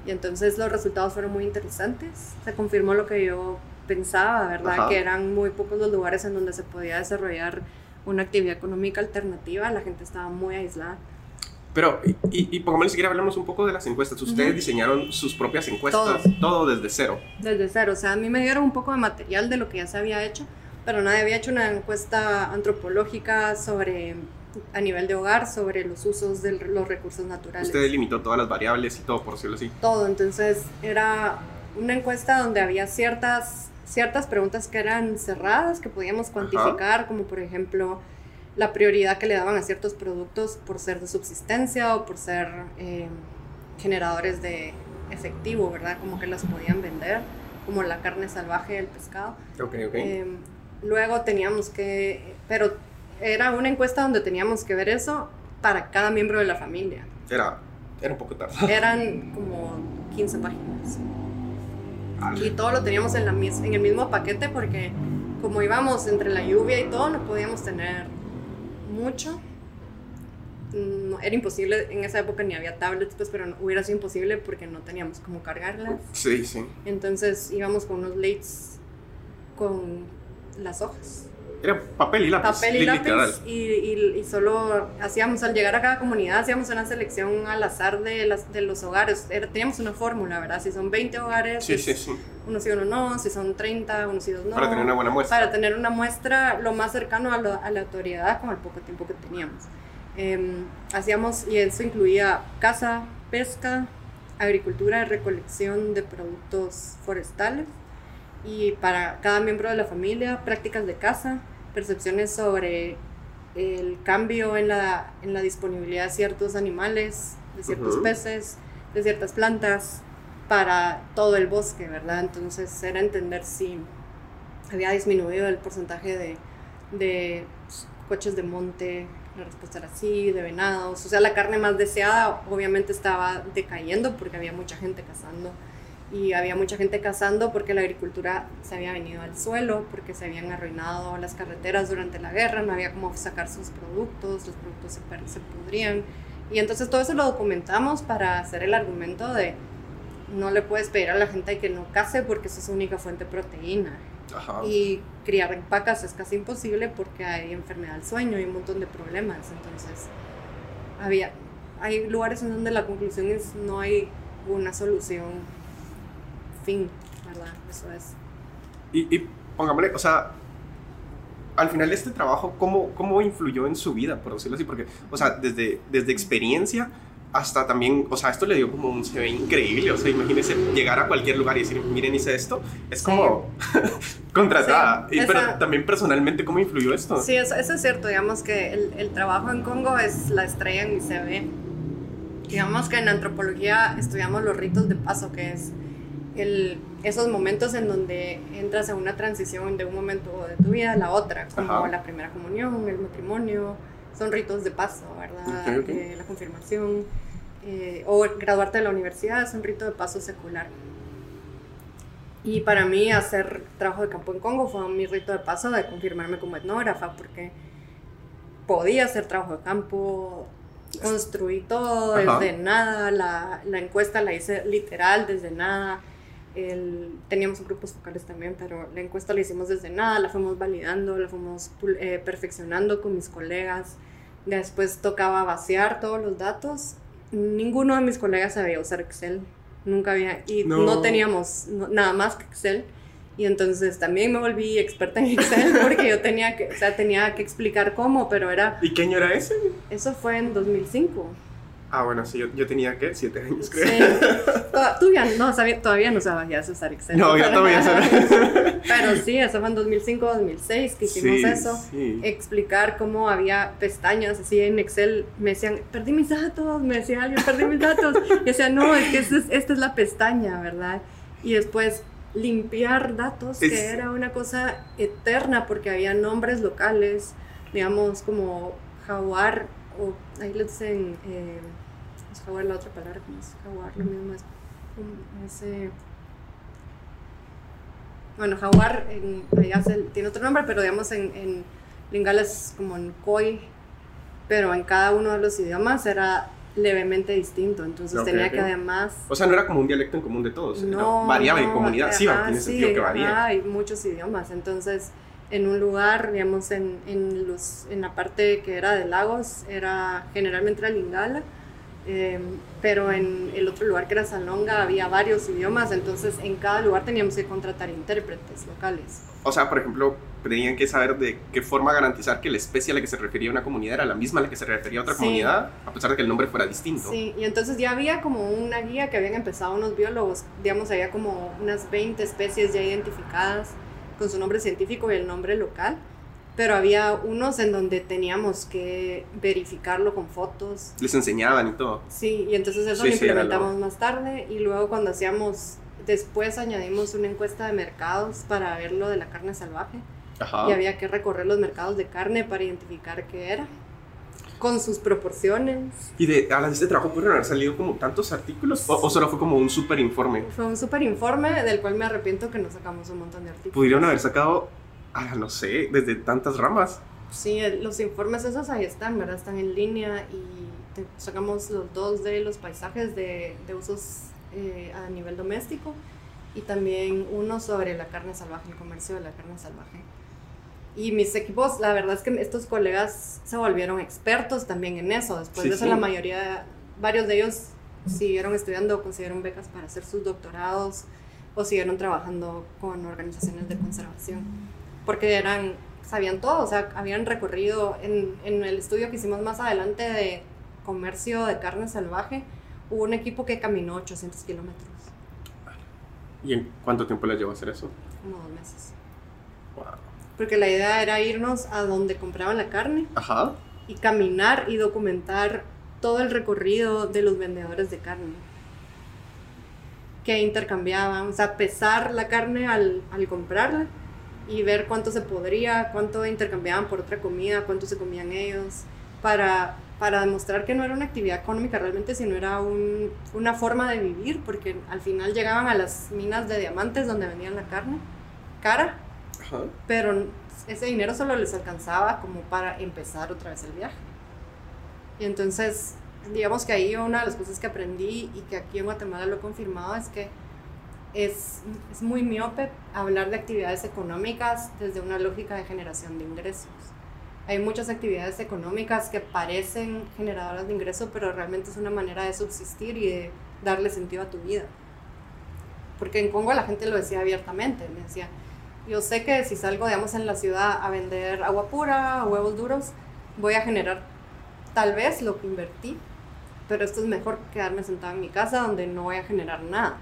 Y entonces los resultados fueron muy interesantes. Se confirmó lo que yo pensaba, ¿verdad? Ajá. Que eran muy pocos los lugares en donde se podía desarrollar una actividad económica alternativa. La gente estaba muy aislada. Pero, y, y, y pongámosle si quiere hablamos un poco de las encuestas. Ustedes diseñaron sus propias encuestas, Todo. todo desde cero. Desde cero. O sea, a mí me dieron un poco de material de lo que ya se había hecho, pero nadie había hecho una encuesta antropológica sobre, a nivel de hogar, sobre los usos de los recursos naturales. Usted delimitó todas las variables y todo, por decirlo así. todo. Entonces era una encuesta donde había ciertas, ciertas preguntas que eran cerradas, que podíamos cuantificar, como por ejemplo la prioridad que le daban a ciertos productos por ser de subsistencia o por ser eh, generadores de efectivo, ¿verdad? Como que las podían vender, como la carne salvaje, el pescado. Ok, ok. Eh, luego teníamos que, pero era una encuesta donde teníamos que ver eso para cada miembro de la familia. Era, era un poco tarde. Eran como 15 páginas. Y todo lo teníamos en, la mis- en el mismo paquete porque como íbamos entre la lluvia y todo, no podíamos tener mucho. No, era imposible, en esa época ni había tablets, pues, pero no, hubiera sido imposible porque no teníamos cómo cargarlas. Sí, sí. Entonces íbamos con unos lates con las hojas. Era papel y lápiz. Papel y li- lápiz literal. y, y- y solo hacíamos, al llegar a cada comunidad, hacíamos una selección al azar de, las, de los hogares. Era- teníamos una fórmula, ¿verdad? Si son 20 hogares, Sí, es sí, sí. uno sí, uno no. Si son 30, uno sí, dos no. Para tener una buena muestra. Para tener una muestra lo más cercano a, la- a la autoridad con el poco tiempo que teníamos. Em, hacíamos, y eso incluía caza, pesca, agricultura recolección de productos forestales. Y para cada miembro de la familia, prácticas de caza, percepciones sobre el cambio en la, en la disponibilidad de ciertos animales, de ciertos Ujú. peces, de ciertas plantas, para todo el bosque, ¿verdad? Entonces era entender si había disminuido el porcentaje de, de coches de monte, la respuesta era sí, de venados, o sea, la carne más deseada obviamente estaba decayendo porque había mucha gente cazando y había mucha gente cazando porque la agricultura se había venido al suelo, porque se habían arruinado las carreteras durante la guerra, no había cómo sacar sus productos, los productos se, se pudrían. Y entonces todo eso lo documentamos para hacer el argumento de no le puedes pedir a la gente que no case porque eso es su única fuente de proteína. Ajá. Y criar vacas es casi imposible porque hay enfermedad del sueño y un montón de problemas. Entonces, había, hay lugares en donde la conclusión es no hay una solución fin, ¿verdad? Eso es. Y, y pongámosle, o sea, al final este trabajo, ¿cómo, ¿cómo influyó en su vida, por decirlo así? Porque, o sea, desde, desde experiencia hasta también, o sea, esto le dio como un CV increíble, o sea, imagínese llegar a cualquier lugar y decir, miren, hice esto, es Sí. como contratada. Sí, y, pero esa- también personalmente, ¿cómo influyó esto? Sí, eso, eso es cierto. Digamos que el, el trabajo en Congo es la estrella en mi CV. Digamos que en antropología estudiamos los ritos de paso, que es el, esos momentos en donde entras en una transición de un momento de tu vida a la otra, como Ajá. la primera comunión, el matrimonio, son ritos de paso, ¿verdad? Eh, la confirmación, eh, o graduarte de la universidad es un rito de paso secular. Y para mí hacer trabajo de campo en Congo fue mi rito de paso de confirmarme como etnógrafa, porque podía hacer trabajo de campo, construí todo Ajá. desde nada, la, la encuesta la hice literal desde nada, el- teníamos grupos focales también, pero la encuesta la hicimos desde nada, la fuimos validando, la fuimos eh, perfeccionando con mis colegas, después tocaba vaciar todos los datos, ninguno de mis colegas sabía usar Excel, nunca había, y No. no, teníamos no- nada más que Excel. Y entonces también me volví experta en Excel porque yo tenía que, o sea, tenía que explicar cómo, pero era, ¿Y qué año era ese? eso fue en 2005. Ah, bueno, sí, yo, yo tenía, ¿qué? Siete años, creo. Sí. Tú ya no sabía, todavía no sabías usar Excel. No, ya todavía sabía. Pero sí, eso fue en 2005, 2006 que hicimos Sí, eso. sí. Explicar cómo había pestañas así en Excel. Me decían, perdí mis datos. Me decía alguien, perdí mis datos. Y decía, no, es que esta es, esta es la pestaña, ¿verdad? Y después limpiar datos, Es- que era una cosa eterna porque había nombres locales, digamos como jaguar, o ahí le dicen, eh, jaguar la otra palabra, ¿cómo es jaguar? Lo mismo es, ese bueno, jaguar en, allá se- tiene otro nombre, pero digamos en, en Lingala es como en Khoi, pero en cada uno de los idiomas era levemente distinto, entonces Ok, tenía ok. que además... O sea, no era como un dialecto en común de todos. No, variaba en no, comunidad. Sí, ajá, tiene sí, sentido que varía. hay muchos idiomas, entonces en un lugar, digamos, en, en, los, en la parte que era de lagos, era generalmente era Lingala, eh, pero en el otro lugar que era Salonga había varios idiomas, entonces en cada lugar teníamos que contratar intérpretes locales. O sea, por ejemplo, tenían que saber de qué forma garantizar que la especie a la que se refería una comunidad era la misma a la que se refería a otra Sí. comunidad, a pesar de que el nombre fuera distinto. Sí, y entonces ya había como una guía que habían empezado unos biólogos, digamos, había como unas 20 especies ya identificadas con su nombre científico y el nombre local, pero había unos en donde teníamos que verificarlo con fotos. Les enseñaban y todo. Sí, y entonces eso Sí, lo sí, era implementamos más tarde y luego cuando hacíamos, después añadimos una encuesta de mercados para ver lo de la carne salvaje Ajá. y había que recorrer los mercados de carne para identificar qué era, con sus proporciones. Y de, a la de este trabajo pudieron haber salido como tantos artículos, o, o solo fue como un súper informe. Fue un súper informe del cual me arrepiento que no sacamos un montón de artículos. Pudieron haber sacado ah, no sé, desde tantas ramas. Sí, los informes esos ahí están, ¿verdad? Están en línea y sacamos los dos de los paisajes de, de usos eh, a nivel doméstico y también uno sobre la carne salvaje, el comercio de la carne salvaje. Y mis equipos, la verdad es que estos colegas se volvieron expertos también en eso. Después de eso, la mayoría, varios de ellos siguieron estudiando, consiguieron becas para hacer sus doctorados o siguieron trabajando con organizaciones de conservación. Porque eran, sabían todo, o sea, habían recorrido en, en el estudio que hicimos más adelante de comercio de carne salvaje, hubo un equipo que caminó 800 kilómetros. ¿Y en cuánto tiempo les llevó hacer eso? Como dos meses. Wow. Porque la idea era irnos a donde compraban la carne Ajá. y caminar y documentar todo el recorrido de los vendedores de carne. Que intercambiaban, o sea, pesar la carne al, al comprarla y ver cuánto se podría, cuánto intercambiaban por otra comida, cuánto se comían ellos, para para demostrar que no era una actividad económica realmente, sino era un, una forma de vivir, porque al final llegaban a las minas de diamantes donde vendían la carne cara, pero ese dinero solo les alcanzaba como para empezar otra vez el viaje. Y entonces, digamos que ahí una de las cosas que aprendí y que aquí en Guatemala lo he confirmado es que es, es muy miope hablar de actividades económicas desde una lógica de generación de ingresos hay muchas actividades económicas que parecen generadoras de ingreso, pero realmente es una manera de subsistir y de darle sentido a tu vida. Porque en Congo la gente lo decía abiertamente, me decía, yo sé que si salgo, digamos, en la ciudad a vender agua pura, huevos duros, voy a generar tal vez lo que invertí, pero esto es mejor quedarme sentado en mi casa donde no voy a generar nada.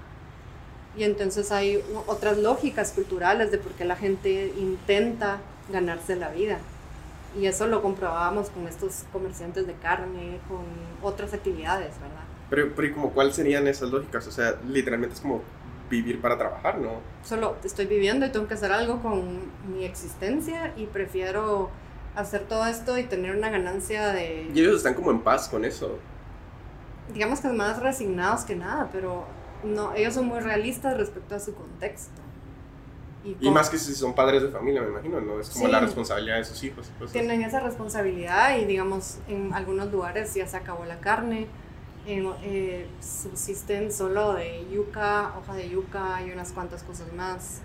Y entonces hay otras lógicas culturales de por qué la gente intenta ganarse la vida. Y eso lo comprobábamos con estos comerciantes de carne, con otras actividades, ¿verdad? Pero, pero ¿y como cuáles serían esas lógicas? O sea, literalmente es como vivir para trabajar, ¿no? Solo estoy viviendo y tengo que hacer algo con mi existencia y prefiero hacer todo esto y tener una ganancia de... Y ellos están como en paz con eso. Digamos que más resignados que nada, pero no, ellos son muy realistas respecto a su contexto. Y, más que si son padres de familia, me imagino, ¿no? Es como la responsabilidad de sus hijos. Tienen esa responsabilidad y, digamos, en algunos lugares ya se acabó la carne, eh, subsisten solo de yuca, hoja de yuca y unas cuantas cosas más,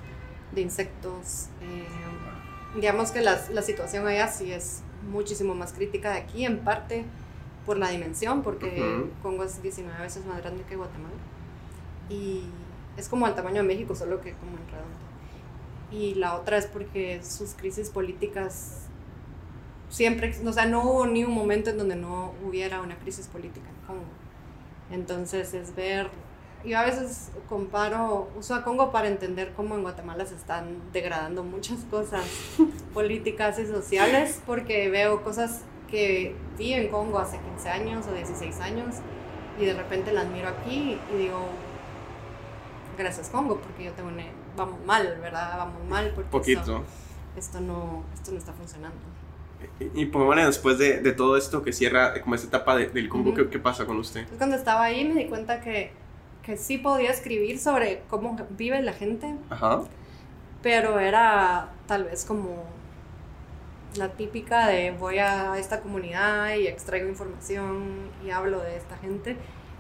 de insectos. Eh, digamos que la, la, situación allá sí es muchísimo más crítica de aquí, en parte por la dimensión, porque Congo es 19 veces más grande que Guatemala. Y es como el tamaño de México, solo que como en redondo y la otra es porque sus crisis políticas siempre, o sea, no hubo ni un momento en donde no hubiera una crisis política en Congo. Entonces es ver, yo a veces comparo, uso a Congo para entender cómo en Guatemala se están degradando muchas cosas políticas y sociales, porque veo cosas que vi en Congo hace 15 años o 16 años y de repente las miro aquí y digo, gracias Congo, porque yo tengo una vamos mal, ¿verdad? Vamos mal porque Poquito. Esto, no, esto no está funcionando. Y, y pues, bueno, después de, de, todo esto que cierra como esta etapa del Congo, ¿qué, ¿qué, pasa con usted? Pues cuando estaba ahí me di cuenta que, que sí podía escribir sobre cómo vive la gente, Ajá. pero era tal vez como la típica de voy a esta comunidad y extraigo información y hablo de esta gente,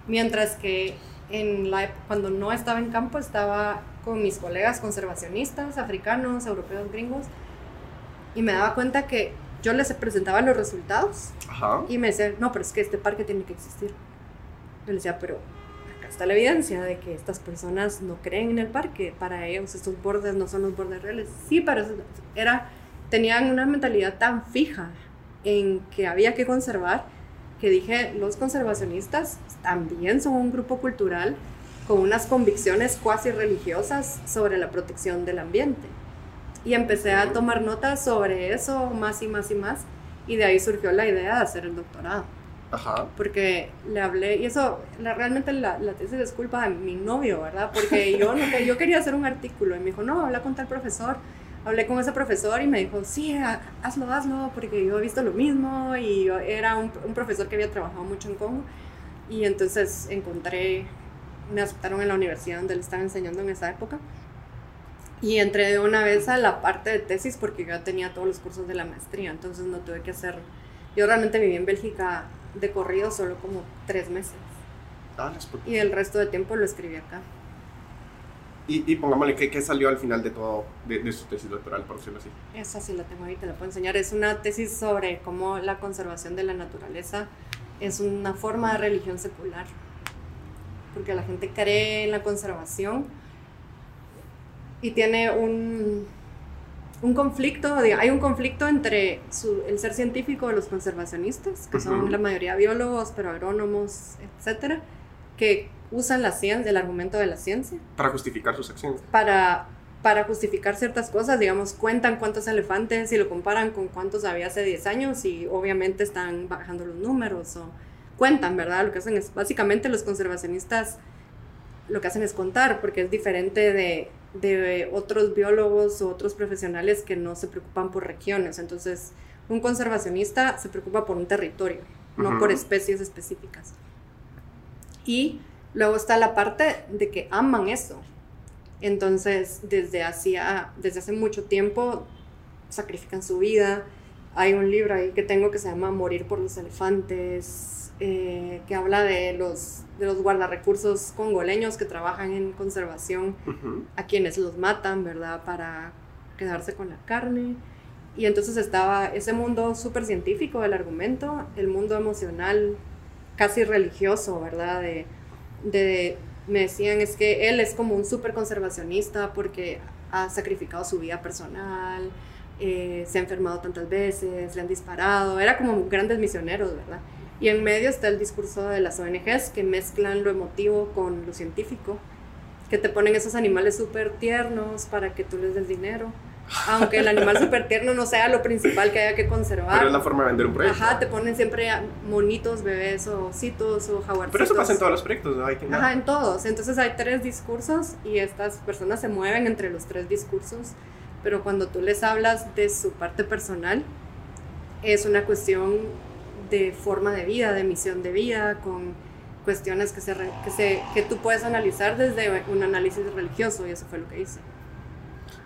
mientras que en la, cuando no estaba en campo estaba con mis colegas conservacionistas, africanos, europeos, gringos, y me daba cuenta que yo les presentaba los resultados y me decían, no, pero es que este parque tiene que existir. Yo les decía, pero acá está la evidencia de que estas personas no creen en el parque, para ellos estos bordes no son los bordes reales. Sí, pero era, tenían una mentalidad tan fija en que había que conservar que dije, los conservacionistas también son un grupo cultural con unas convicciones cuasi religiosas sobre la protección del ambiente. Y empecé a tomar notas sobre eso más y más y más, y de ahí surgió la idea de hacer el doctorado. Ajá. Porque le hablé, y eso la, realmente la, la, tesis es culpa de mi novio, ¿verdad? Porque yo, yo quería hacer un artículo y me dijo, no, habla con tal profesor hablé con ese profesor y me dijo, sí, hazlo, hazlo, porque yo he visto lo mismo y era un, un, profesor que había trabajado mucho en Congo y entonces encontré, me aceptaron en la universidad donde le estaba enseñando en esa época Y entré de una vez a la parte de tesis porque yo ya tenía todos los cursos de la maestría, entonces no tuve que hacer... Yo realmente viví en Bélgica de corrido solo como tres meses. Ah, Y el resto del tiempo lo escribí acá. Y, y pongámosle, ¿qué, qué salió al final de todo, de, de su tesis doctoral, por decirlo así? Esa sí la tengo ahí, te la puedo enseñar. Es una tesis sobre cómo la conservación de la naturaleza es una forma de religión secular. Porque la gente cree en la conservación y tiene un, un conflicto, hay un conflicto entre su- el ser científico de los conservacionistas, que son Ujú. la mayoría biólogos, pero agrónomos, etcétera, que usan la ciencia, el argumento de la ciencia Para justificar sus acciones. para, para justificar ciertas cosas, digamos, cuentan cuántos elefantes y lo comparan con cuántos había hace 10 años y obviamente están bajando los números o cuentan, ¿verdad? Lo que hacen es, básicamente los conservacionistas lo que hacen es contar, porque es diferente de, de otros biólogos o otros profesionales que no se preocupan por regiones. Entonces, un conservacionista se preocupa por un territorio, no Ujú. por especies específicas. Y luego está la parte de que aman eso. Entonces, desde, hacía, desde hace mucho tiempo sacrifican su vida. Hay un libro ahí que tengo que se llama Morir por los elefantes, eh, que habla de los, de los guardarrecursos congoleños que trabajan en conservación a quienes los matan, ¿verdad? Para quedarse con la carne. Y entonces estaba ese mundo súper científico del argumento, el mundo emocional casi religioso, ¿verdad? De, de, me decían, es que él es como un súper conservacionista porque ha sacrificado su vida personal, eh, se ha enfermado tantas veces, le han disparado, era como grandes misioneros, ¿verdad? Y en medio está el discurso de las ONGs que mezclan lo emotivo con lo científico, que te ponen esos animales súper tiernos para que tú les des dinero, aunque el animal súper tierno no sea lo principal que haya que conservar. Pero es la forma de vender un proyecto. Ajá, te ponen siempre monitos, bebés o ositos o jaguarcitos. Pero eso pasa en todos los proyectos, ¿no? Hay que- Ajá, en todos. Entonces hay tres discursos y estas personas se mueven entre los tres discursos, pero cuando tú les hablas de su parte personal, es una cuestión de forma de vida, de misión de vida, con cuestiones que, se, que, se, que tú puedes analizar desde un análisis religioso y eso fue lo que hice.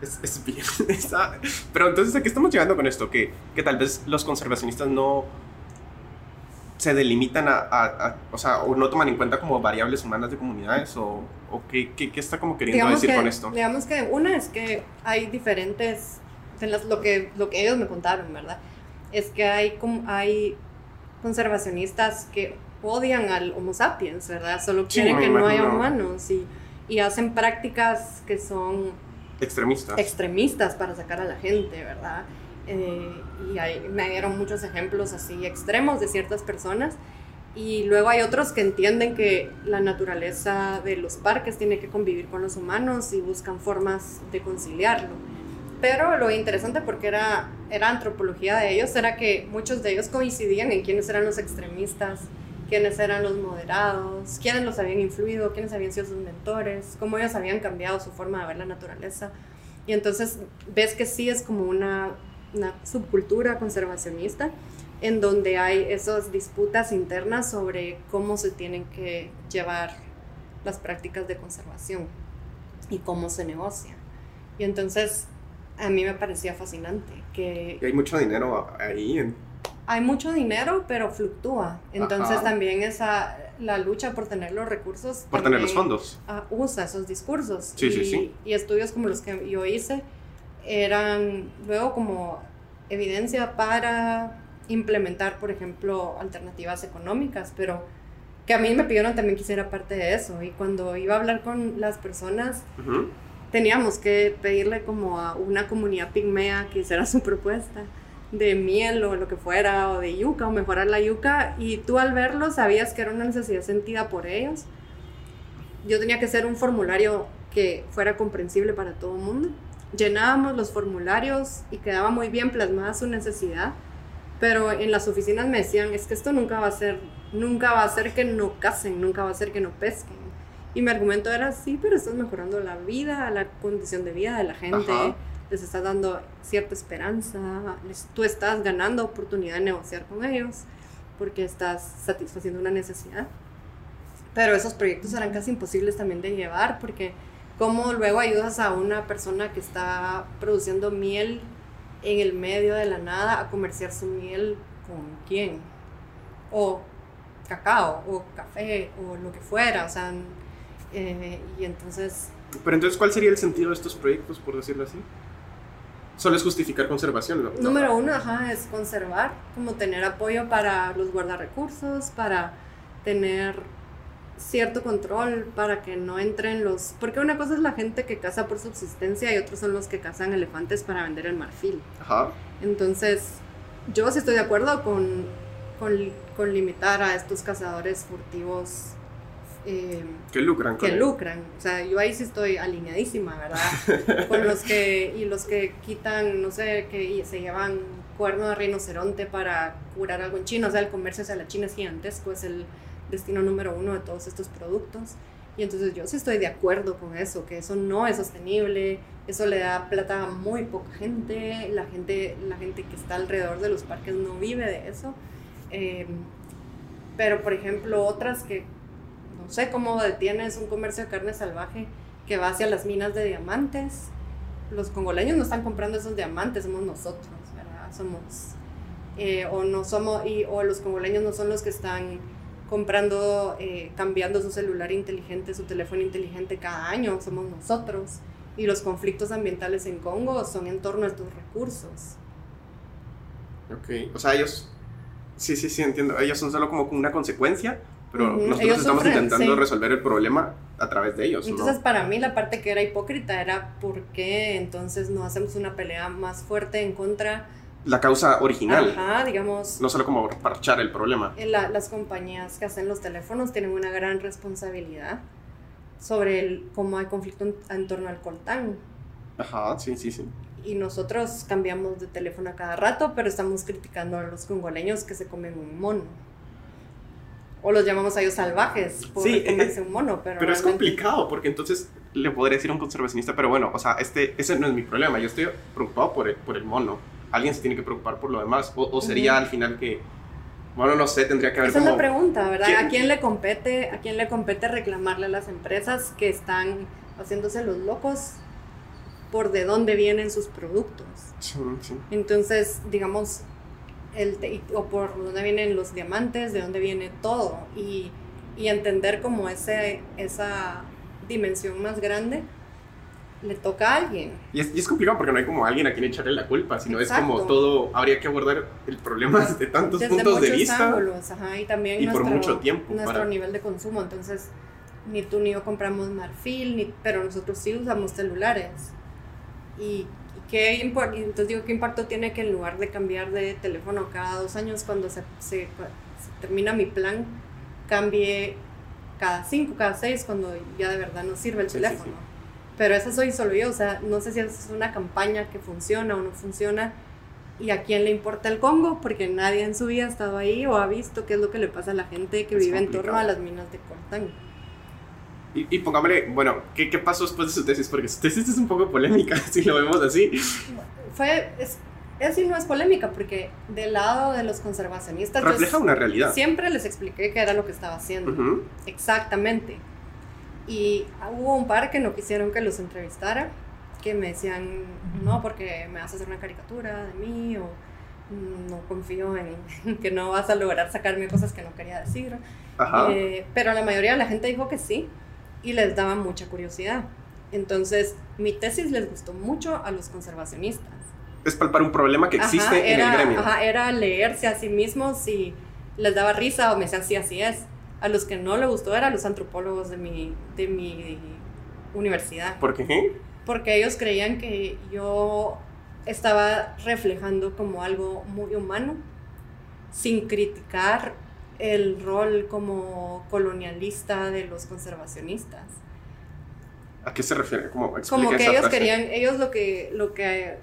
Es, es bien. está- Pero entonces, ¿a qué estamos llegando con esto? Que, que tal vez los conservacionistas no se delimitan a, a- a- o sea, o no toman en cuenta como variables humanas de comunidades, o, o qué, qué- qué está como queriendo digamos decir que, con esto. Digamos que una es que hay diferentes, de las- lo, que, lo que ellos me contaron, ¿verdad? Es que hay, hay conservacionistas que odian al Homo sapiens, ¿verdad? Solo Sí, quieren me que no haya humanos y, y hacen prácticas que son Extremistas. extremistas para sacar a la gente, ¿verdad? Eh, y hay- me dieron muchos ejemplos así extremos de ciertas personas. Y luego hay otros que entienden que la naturaleza de los parques tiene que convivir con los humanos y buscan formas de conciliarlo. Pero lo interesante porque era, era antropología de ellos era que muchos de ellos coincidían en quiénes eran los extremistas, quiénes eran los moderados, quiénes los habían influido, quiénes habían sido sus mentores, cómo ellos habían cambiado su forma de ver la naturaleza. Y entonces ves que sí es como una, una subcultura conservacionista en donde hay esas disputas internas sobre cómo se tienen que llevar las prácticas de conservación y cómo se negocia. Y entonces a mí me parecía fascinante que Y hay mucho dinero ahí. en- hay mucho dinero, pero fluctúa. Entonces Ajá. también esa la lucha por tener los recursos. por tener los fondos. ah, usa esos discursos. Sí, y, sí, sí. y estudios como los que yo hice eran luego como evidencia para implementar, por ejemplo, alternativas económicas, pero que a mí me pidieron también que hiciera parte de eso. Y cuando iba a hablar con las personas, teníamos que pedirle como a una comunidad pigmea que hiciera su propuesta de miel o lo que fuera, o de yuca, o mejorar la yuca, y tú al verlo sabías que era una necesidad sentida por ellos. Yo tenía que hacer un formulario que fuera comprensible para todo el mundo. Llenábamos los formularios y quedaba muy bien plasmada su necesidad, pero en las oficinas me decían, es que esto nunca va a ser, nunca va a ser que no casen, nunca va a ser que no pesquen. Y mi argumento era, sí, pero estás mejorando la vida, la condición de vida de la gente, Ajá. Les estás dando cierta esperanza, les- tú estás ganando oportunidad de negociar con ellos porque estás satisfaciendo una necesidad. Pero esos proyectos eran casi imposibles también de llevar porque cómo luego ayudas a una persona que está produciendo miel en el medio de la nada a comerciar su miel con quién, o cacao, o café, o lo que fuera, o sea, eh, y entonces... Pero entonces, ¿cuál sería el sentido de estos proyectos, por decirlo así? Solo es justificar conservación, ¿no? Número uno, ajá, es conservar, como tener apoyo para los guardarrecursos, para tener cierto control para que no entren los... Porque una cosa es la gente que caza por subsistencia y otros son los que cazan elefantes para vender el marfil. Ajá. Entonces, yo sí estoy de acuerdo con, con, con limitar a estos cazadores furtivos. Eh, que lucran. Que lucran. O sea, yo ahí sí estoy alineadísima, ¿verdad? con los que... Y los que quitan, no sé, que se llevan cuerno de rinoceronte para curar algo en China. O sea, el comercio hacia la China es gigantesco, es el destino número uno de todos estos productos. Y entonces yo sí estoy de acuerdo con eso, que eso no es sostenible, eso le da plata a muy poca gente, la gente, la gente que está alrededor de los parques no vive de eso. Em, pero por ejemplo, otras que no sé cómo detienes un comercio de carne salvaje que va hacia las minas de diamantes. Los congoleños no están comprando esos diamantes, somos nosotros, ¿verdad? Somos, eh, o no somos, y, o los congoleños no son los que están comprando, eh, cambiando su celular inteligente, su teléfono inteligente cada año, somos nosotros. Y los conflictos ambientales en Congo son en torno a estos recursos. Ok, o sea, ellos, sí, sí, sí, entiendo, ellos son solo como una consecuencia, pero nosotros estamos intentando resolver el problema a través de ellos. Entonces, para mí la parte que era hipócrita era por qué entonces no hacemos una pelea más fuerte en contra la causa original. Ajá, digamos. No solo como parchar el problema. las compañías que hacen los teléfonos tienen una gran responsabilidad sobre el, cómo hay conflicto en, torno al coltán. Ajá, sí, sí, sí. Y nosotros cambiamos de teléfono a cada rato, pero estamos criticando a los congoleños que se comen un mono. O los llamamos a ellos salvajes por sí, comerse un mono, pero... Pero es complicado, porque entonces le podría decir a un conservacionista, pero bueno, o sea, este, ese no es mi problema, yo estoy preocupado por por el mono alguien se tiene que preocupar por lo demás. O, sería al final que, bueno, no sé, tendría que haber Esa es la pregunta, ¿verdad? ¿A quién le compete, a quién le compete reclamarle a las empresas que están haciéndose los locos por de dónde vienen sus productos? Sí, sí. Entonces, digamos, el, o por dónde vienen los diamantes, de dónde viene todo, y, y entender como ese, esa dimensión más grande le toca a alguien. Y es, y es, complicado porque no hay como alguien a quien echarle la culpa, sino es como todo, habría que abordar el problema desde tantos puntos de vista. Ángulos, ajá, y también y por mucho tiempo. Nuestro nivel de consumo, entonces ni tú ni yo compramos marfil, ni, pero nosotros sí usamos celulares. Y, qué entonces digo, ¿qué impacto tiene que en lugar de cambiar de teléfono cada dos años, cuando se, se, termina mi plan, cambie cada cinco, cada seis, cuando ya de verdad no sirve el teléfono? Pero eso soy solo yo, o sea, no sé si es una campaña que funciona o no funciona y a quién le importa el Congo, porque nadie en su vida ha estado ahí o ha visto qué es lo que le pasa a la gente que vive en torno a las minas de coltán. Y, y pongámosle, bueno, ¿qué, ¿qué, pasó después de su tesis? Porque su tesis es un poco polémica, si lo vemos así. Fue, es, es no es polémica, porque del lado de los conservacionistas... Refleja una realidad. Siempre les expliqué qué era lo que estaba haciendo. Exactamente. Y hubo un par que no quisieron que los entrevistara, que me decían, no, porque me vas a hacer una caricatura de mí o mm, no confío en que no vas a lograr sacarme cosas que no quería decir. Eh, pero la mayoría de la gente dijo que sí y les daba mucha curiosidad. Entonces, mi tesis les gustó mucho a los conservacionistas. Es palpar un problema que existe en el gremio. Ajá, era leerse a sí mismos y les daba risa o me decían, sí, así es a los que no le gustó eran los antropólogos de mi, de mi universidad. ¿Por qué? Porque ellos creían que yo estaba reflejando como algo muy humano, sin criticar el rol como colonialista de los conservacionistas. ¿A qué se refiere? Como, como que ellos querían, ellos lo que, lo que,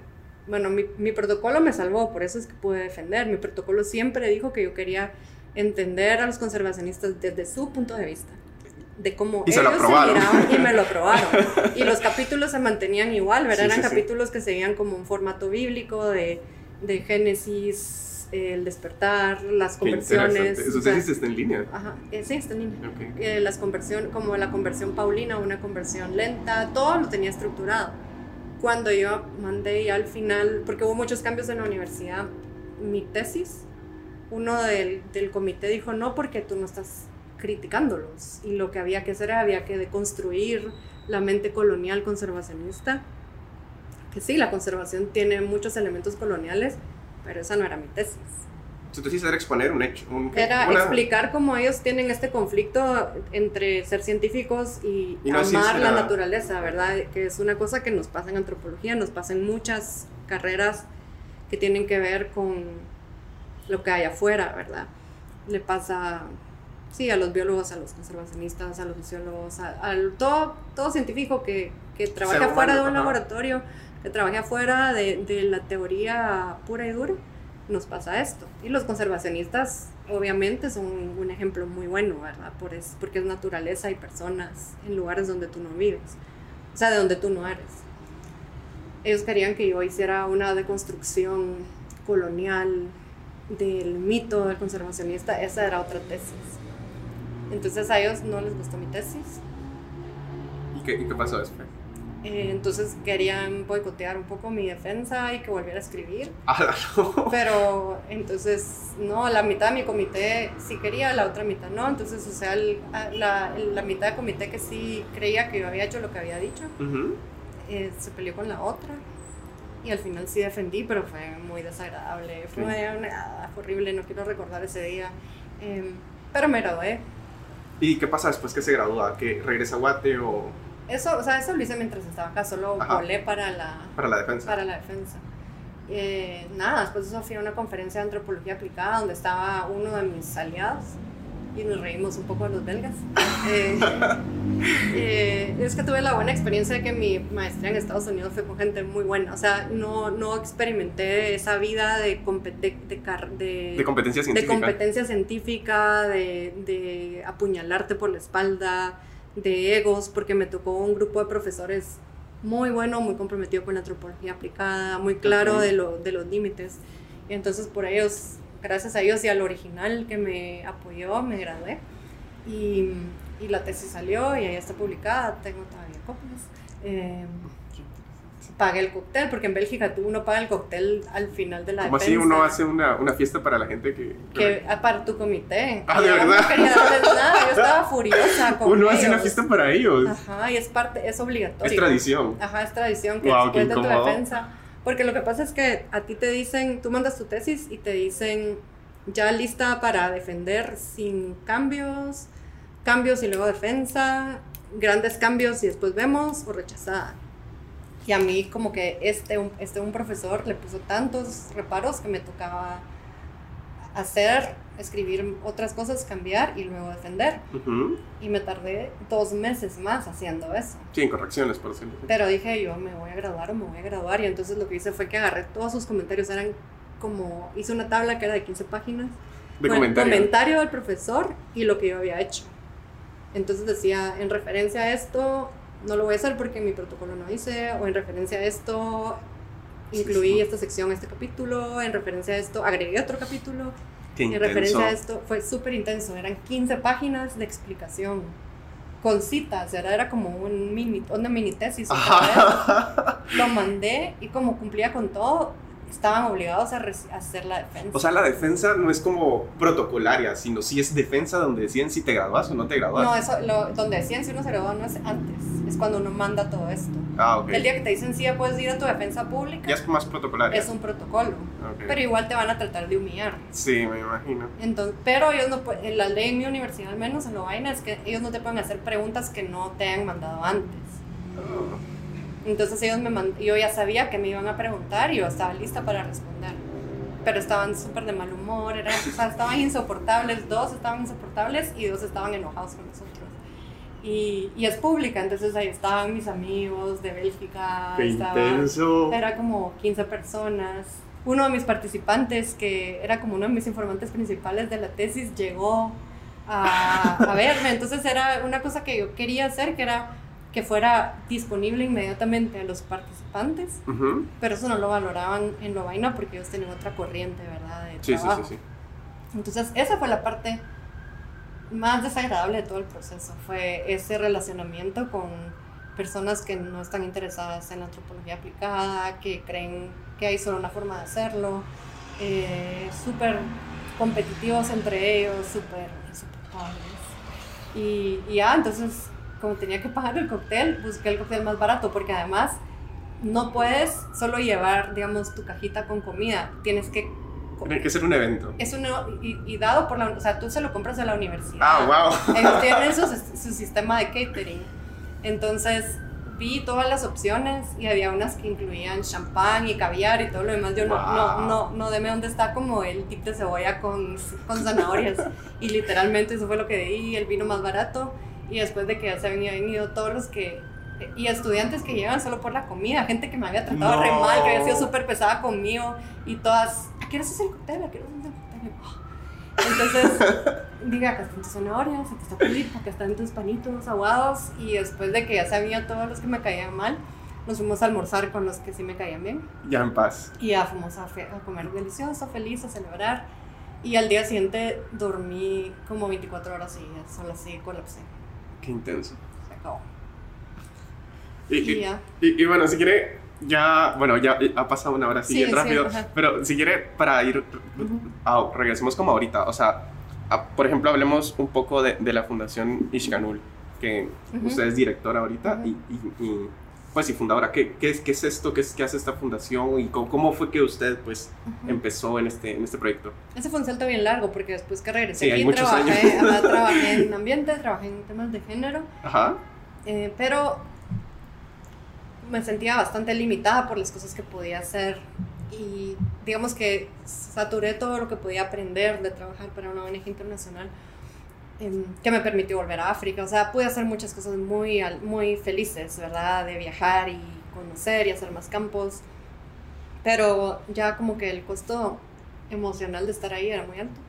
bueno, mi, mi protocolo me salvó, por eso es que pude defender. Mi protocolo siempre dijo que yo quería entender a los conservacionistas desde su punto de vista de cómo ellos se, miraban y me lo aprobaron. y los capítulos se mantenían igual, ¿verdad? Eran capítulos que seguían como un formato bíblico de, de Génesis el despertar, las conversiones. Eso o sea, tesis está en línea. Ajá, eh, sí, está en línea. Ok. Eh, las conversión, como la conversión paulina, una conversión lenta, todo lo tenía estructurado. Cuando yo mandé ya al final, porque hubo muchos cambios en la universidad, mi tesis, uno del, del comité dijo, no, porque tú no estás criticándolos. Y lo que había que hacer era, había que deconstruir la mente colonial conservacionista. Que sí, la conservación tiene muchos elementos coloniales, pero esa no era mi tesis. Su tesis era exponer un hecho. Un, Era una- explicar cómo ellos tienen este conflicto entre ser científicos y, Y no amar la naturaleza, ¿verdad? Que es una cosa que nos pasa en antropología, nos pasa en muchas carreras que tienen que ver con lo que hay afuera, ¿verdad? Le pasa, sí, a los biólogos, a los conservacionistas, a los sociólogos, a, al- todo, todo científico que, que trabaja Ser afuera de un ajá. laboratorio, que trabaje afuera de, de la teoría pura y dura, nos pasa esto. Y los conservacionistas, obviamente, son un ejemplo muy bueno, ¿verdad? Por es, porque es naturaleza y personas en lugares donde tú no vives, o sea, de donde tú no eres. Ellos querían que yo hiciera una deconstrucción colonial del mito del conservacionista, esa era otra tesis. Entonces a ellos no les gustó mi tesis, ¿Y qué, y qué pasó después? Eh, entonces querían boicotear un poco mi defensa y que volviera a escribir. Ah, no. Pero entonces, no, la mitad de mi comité sí quería, la otra mitad no. Entonces, o sea, el- la, la mitad del comité que sí creía que yo había hecho lo que había dicho, Ujú. eh, se peleó con la otra. Y al final sí defendí, pero fue muy desagradable. Fue, una- fue horrible, no quiero recordar ese día. Em, pero me gradué. ¿Y qué pasa después que se gradúa? ¿Que regresa a Guate o Eso, o sea, eso lo hice mientras estaba acá, solo Ajá. volé para la, para la defensa? para la defensa. Eh, nada, después de eso fui a una conferencia de antropología aplicada donde estaba uno de mis aliados y nos reímos un poco de los belgas. Eh, eh, es que tuve la buena experiencia de que mi maestría en Estados Unidos fue con gente muy buena. O sea, no, no experimenté esa vida de, compet- de, de de- De competencia de científica. competencia científica, de, de apuñalarte por la espalda, de egos, porque me tocó un grupo de profesores muy bueno, muy comprometido con la antropología aplicada, muy claro de, lo, de los límites. Y entonces por ellos, gracias a ellos y al original que me apoyó, me gradué. Y, y la tesis salió y ahí está publicada, tengo todavía copias. Eh, pagué el cóctel, porque en Bélgica tú uno paga el cóctel al final de la Como así uno hace una, una fiesta para la gente que... que ah, para tu comité. Ah, ¿de yo verdad? No quería darles nada, yo estaba furiosa con Uno hace una ellos. fiesta para ellos. Ajá, y es parte, es obligatorio. Es tradición. Ajá, es tradición que qué después de tu defensa. Porque lo que pasa es que a ti te dicen, tú mandas tu tesis y te dicen ya lista para defender sin cambios, cambios y luego defensa, grandes cambios y después vemos o rechazada. Y a mí como que este este un profesor le puso tantos reparos que me tocaba hacer, escribir otras cosas, cambiar y luego defender. Ujú. Y me tardé dos meses más haciendo eso. Sí, correcciones, por así. Pero dije yo me voy a graduar o me voy a graduar. Y entonces lo que hice fue que agarré todos sus comentarios. Eran como, hice una tabla que era de 15 páginas. De con el comentario. comentario del profesor y lo que yo había hecho. Entonces decía, en referencia a esto, no lo voy a hacer porque mi protocolo no hice. O en referencia a esto, incluí Sí, sí. esta sección, este capítulo. En referencia a esto, agregué otro capítulo. Qué En intenso. referencia a esto, fue súper intenso. Eran 15 páginas de explicación. Con citas, era, era como un mini, una mini tesis. Lo mandé y como cumplía con todo, estaban obligados a, a hacer la defensa. O sea, la defensa no es como protocolaria, sino sí es defensa donde deciden si te gradúas o no te gradúas. no, eso, lo, donde decían si uno se gradúa no es antes, es cuando uno manda todo esto. Ah, ok. El día que te dicen si ya puedes ir a tu defensa pública, Ya es más protocolaria. es un protocolo, Ok. pero igual te van a tratar de humillar. Sí, me imagino. Entonces, pero ellos no la ley en mi universidad al menos en lo vaina es que ellos no te pueden hacer preguntas que no te han mandado antes. Entonces ellos me mand- yo ya sabía que me iban a preguntar y yo estaba lista para responder. Pero estaban súper de mal humor, eran, o sea, estaban insoportables, dos estaban insoportables y dos estaban enojados con nosotros. Y, y es pública, entonces ahí estaban mis amigos de Bélgica, Qué estaba- intenso. era como 15 personas. Uno de mis participantes, que era como uno de mis informantes principales de la tesis, llegó a, a verme. Entonces era una cosa que yo quería hacer, que era que fuera disponible inmediatamente a los participantes, pero eso no lo valoraban en la vaina porque ellos tenían otra corriente, ¿verdad? De sí, sí, sí, sí. Entonces, esa fue la parte más desagradable de todo el proceso, fue ese relacionamiento con personas que no están interesadas en la antropología aplicada, que creen que hay solo una forma de hacerlo, eh, súper competitivos entre ellos, súper insoportables. Y, y ya, entonces, como tenía que pagar el cóctel, busqué el cóctel más barato, porque además no puedes solo llevar, digamos, tu cajita con comida, tienes que tiene que ser un evento. Es un, y, y, dado por la... O sea, tú se lo compras a la universidad. Ah, wow. Ellos tienen su, su sistema de catering. Entonces, vi todas las opciones y había unas que incluían champán y caviar y todo lo demás. Yo no, no, no, no deme dónde está como el tip de cebolla con, con zanahorias. y literalmente eso fue lo que di, el vino más barato. Y después de que ya se habían venido todos los que y estudiantes que llegan solo por la comida, gente que me había tratado re mal, que había sido súper pesada conmigo y todas, ¿a qué hacer el cóctel? ¿A qué hacer el cóctel? Entonces, diga, acá están tus zanahorias, acá está tu lip, acá están tus panitos aguados y después de que ya sabía todos los que me caían mal, nos fuimos a almorzar con los que sí me caían bien. Ya en paz. Y ya fuimos a, a comer delicioso, feliz, a celebrar. Y al día siguiente dormí como 24 horas seguidas, solo así colapsé. Qué intenso. Se acabó. Y, y, bueno, si quiere, ya, bueno, ya ha pasado una hora así sí, rápido, pero si quiere, para ir, regresemos como ahorita, o sea, por ejemplo, hablemos un poco de, de la Fundación Ishkanul, que usted es directora ahorita y, y, pues y fundadora. ¿Qué, qué, es, ¿Qué es esto? ¿Qué, es, ¿Qué hace esta fundación? ¿Y cómo, fue que usted pues empezó en este, en este proyecto? Ese fue un salto bien largo porque después que regresé sí, aquí hay trabajé, años. trabajé en ambiente, trabajé en temas de género. Ajá. Eh, pero me sentía bastante limitada por las cosas que podía hacer y digamos que saturé todo lo que podía aprender de trabajar para una ONG internacional em, que me permitió volver a África. O sea, pude hacer muchas cosas muy, muy felices, ¿verdad? De viajar y conocer y hacer más campos. Pero ya como que el costo emocional de estar ahí era muy alto.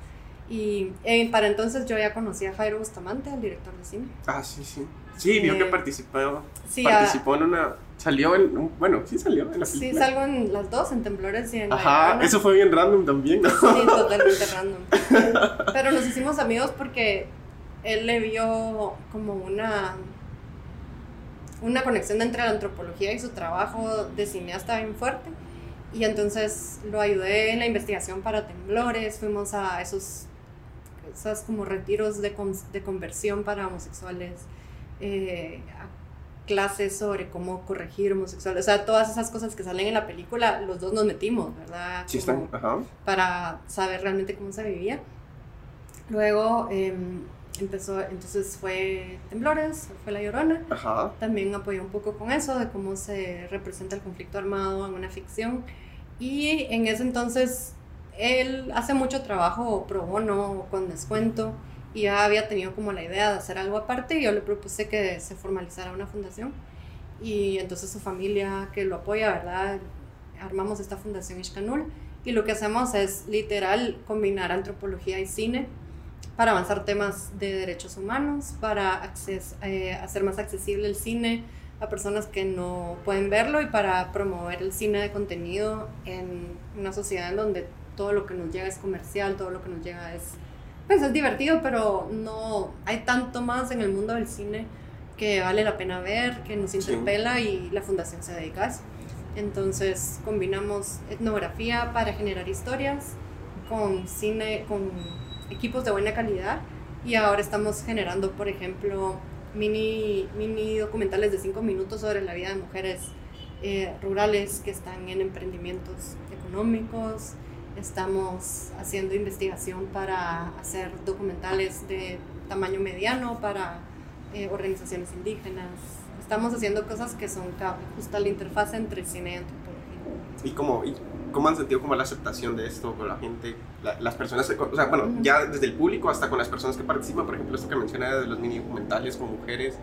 Y eh, para entonces yo ya conocía a Jairo Bustamante, el director de cine. Ah, sí, sí. Sí, vio que eh, participó, participó en una Salió en. Bueno, sí salió en la película. Sí, salgo en las dos, en Temblores y en. Ajá, eso fue bien random también, ¿no? Sí, totalmente random. Pero nos hicimos amigos porque él le vio como una. Una conexión entre la antropología y su trabajo de cineasta bien fuerte. Y entonces lo ayudé en la investigación para temblores. Fuimos a esos, esos como retiros de, de conversión para homosexuales. Eh, clases sobre cómo corregir homosexuales, o sea, todas esas cosas que salen en la película, los dos nos metimos, ¿verdad? Sí, están, ajá. Para saber realmente cómo se vivía. Luego em, empezó, entonces fue Temblores, fue La Llorona. Ajá. También apoyó un poco con eso, de cómo se representa el conflicto armado en una ficción. Y en ese entonces, él hace mucho trabajo pro bono, con descuento y ya había tenido como la idea de hacer algo aparte y yo le propuse que se formalizara una fundación y entonces su familia que lo apoya, ¿verdad? Armamos esta fundación Ishkanul y lo que hacemos es literal combinar antropología y cine para avanzar temas de derechos humanos, para acces eh, hacer más accesible el cine a personas que no pueden verlo y para promover el cine de contenido en una sociedad en donde todo lo que nos llega es comercial, todo lo que nos llega es pues es divertido, pero no hay tanto más en el mundo del cine que vale la pena ver, que nos interpela y la fundación se dedica a eso. Entonces combinamos etnografía para generar historias con cine, con equipos de buena calidad y ahora estamos generando, por ejemplo, mini, mini documentales de cinco minutos sobre la vida de mujeres eh, rurales que están en emprendimientos económicos, Estamos haciendo investigación para hacer documentales de tamaño mediano para eh, organizaciones indígenas. Estamos haciendo cosas que son justo la interfaz entre cine y antropología. ¿Y cómo, y cómo han sentido como la aceptación de esto con la gente? las personas, o sea, bueno, ya desde el público hasta con las personas que participan, por ejemplo, esto que menciona de los mini documentales con mujeres,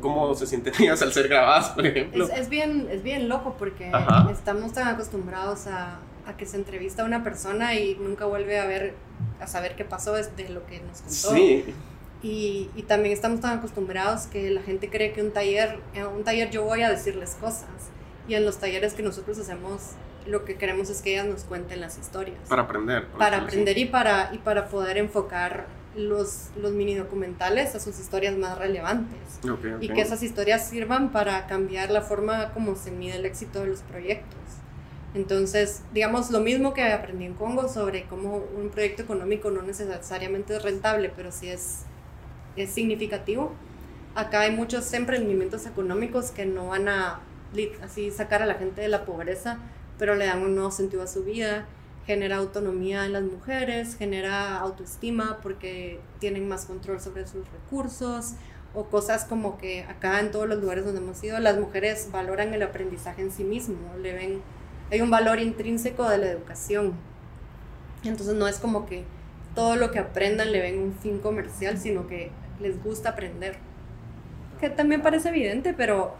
¿cómo se sienten ellas al ser grabadas, por ejemplo? Es, es bien, es bien loco porque estamos tan acostumbrados a, a que se entrevista a una persona y nunca vuelve a ver, a saber qué pasó de lo que nos contó. Sí. Y, y, también estamos tan acostumbrados que la gente cree que un taller, en un taller yo voy a decirles cosas. Y en los talleres que nosotros hacemos, lo que queremos es que ellas nos cuenten las historias. Para aprender. Para aprender y para, y para poder enfocar los, los mini documentales a sus historias más relevantes. Y que esas historias sirvan para cambiar la forma como se mide el éxito de los proyectos. Entonces, digamos, lo mismo que aprendí en Congo sobre cómo un proyecto económico no necesariamente es rentable, pero sí es, es significativo. Acá hay muchos emprendimientos económicos que no van a así sacar a la gente de la pobreza, pero le dan un nuevo sentido a su vida genera autonomía en las mujeres, genera autoestima porque tienen más control sobre sus recursos o cosas como que acá en todos los lugares donde hemos ido las mujeres valoran el aprendizaje en sí mismo, le ven hay un valor intrínseco de la educación. Entonces no es como que todo lo que aprendan le ven un fin comercial, sino que les gusta aprender. Que también parece evidente, pero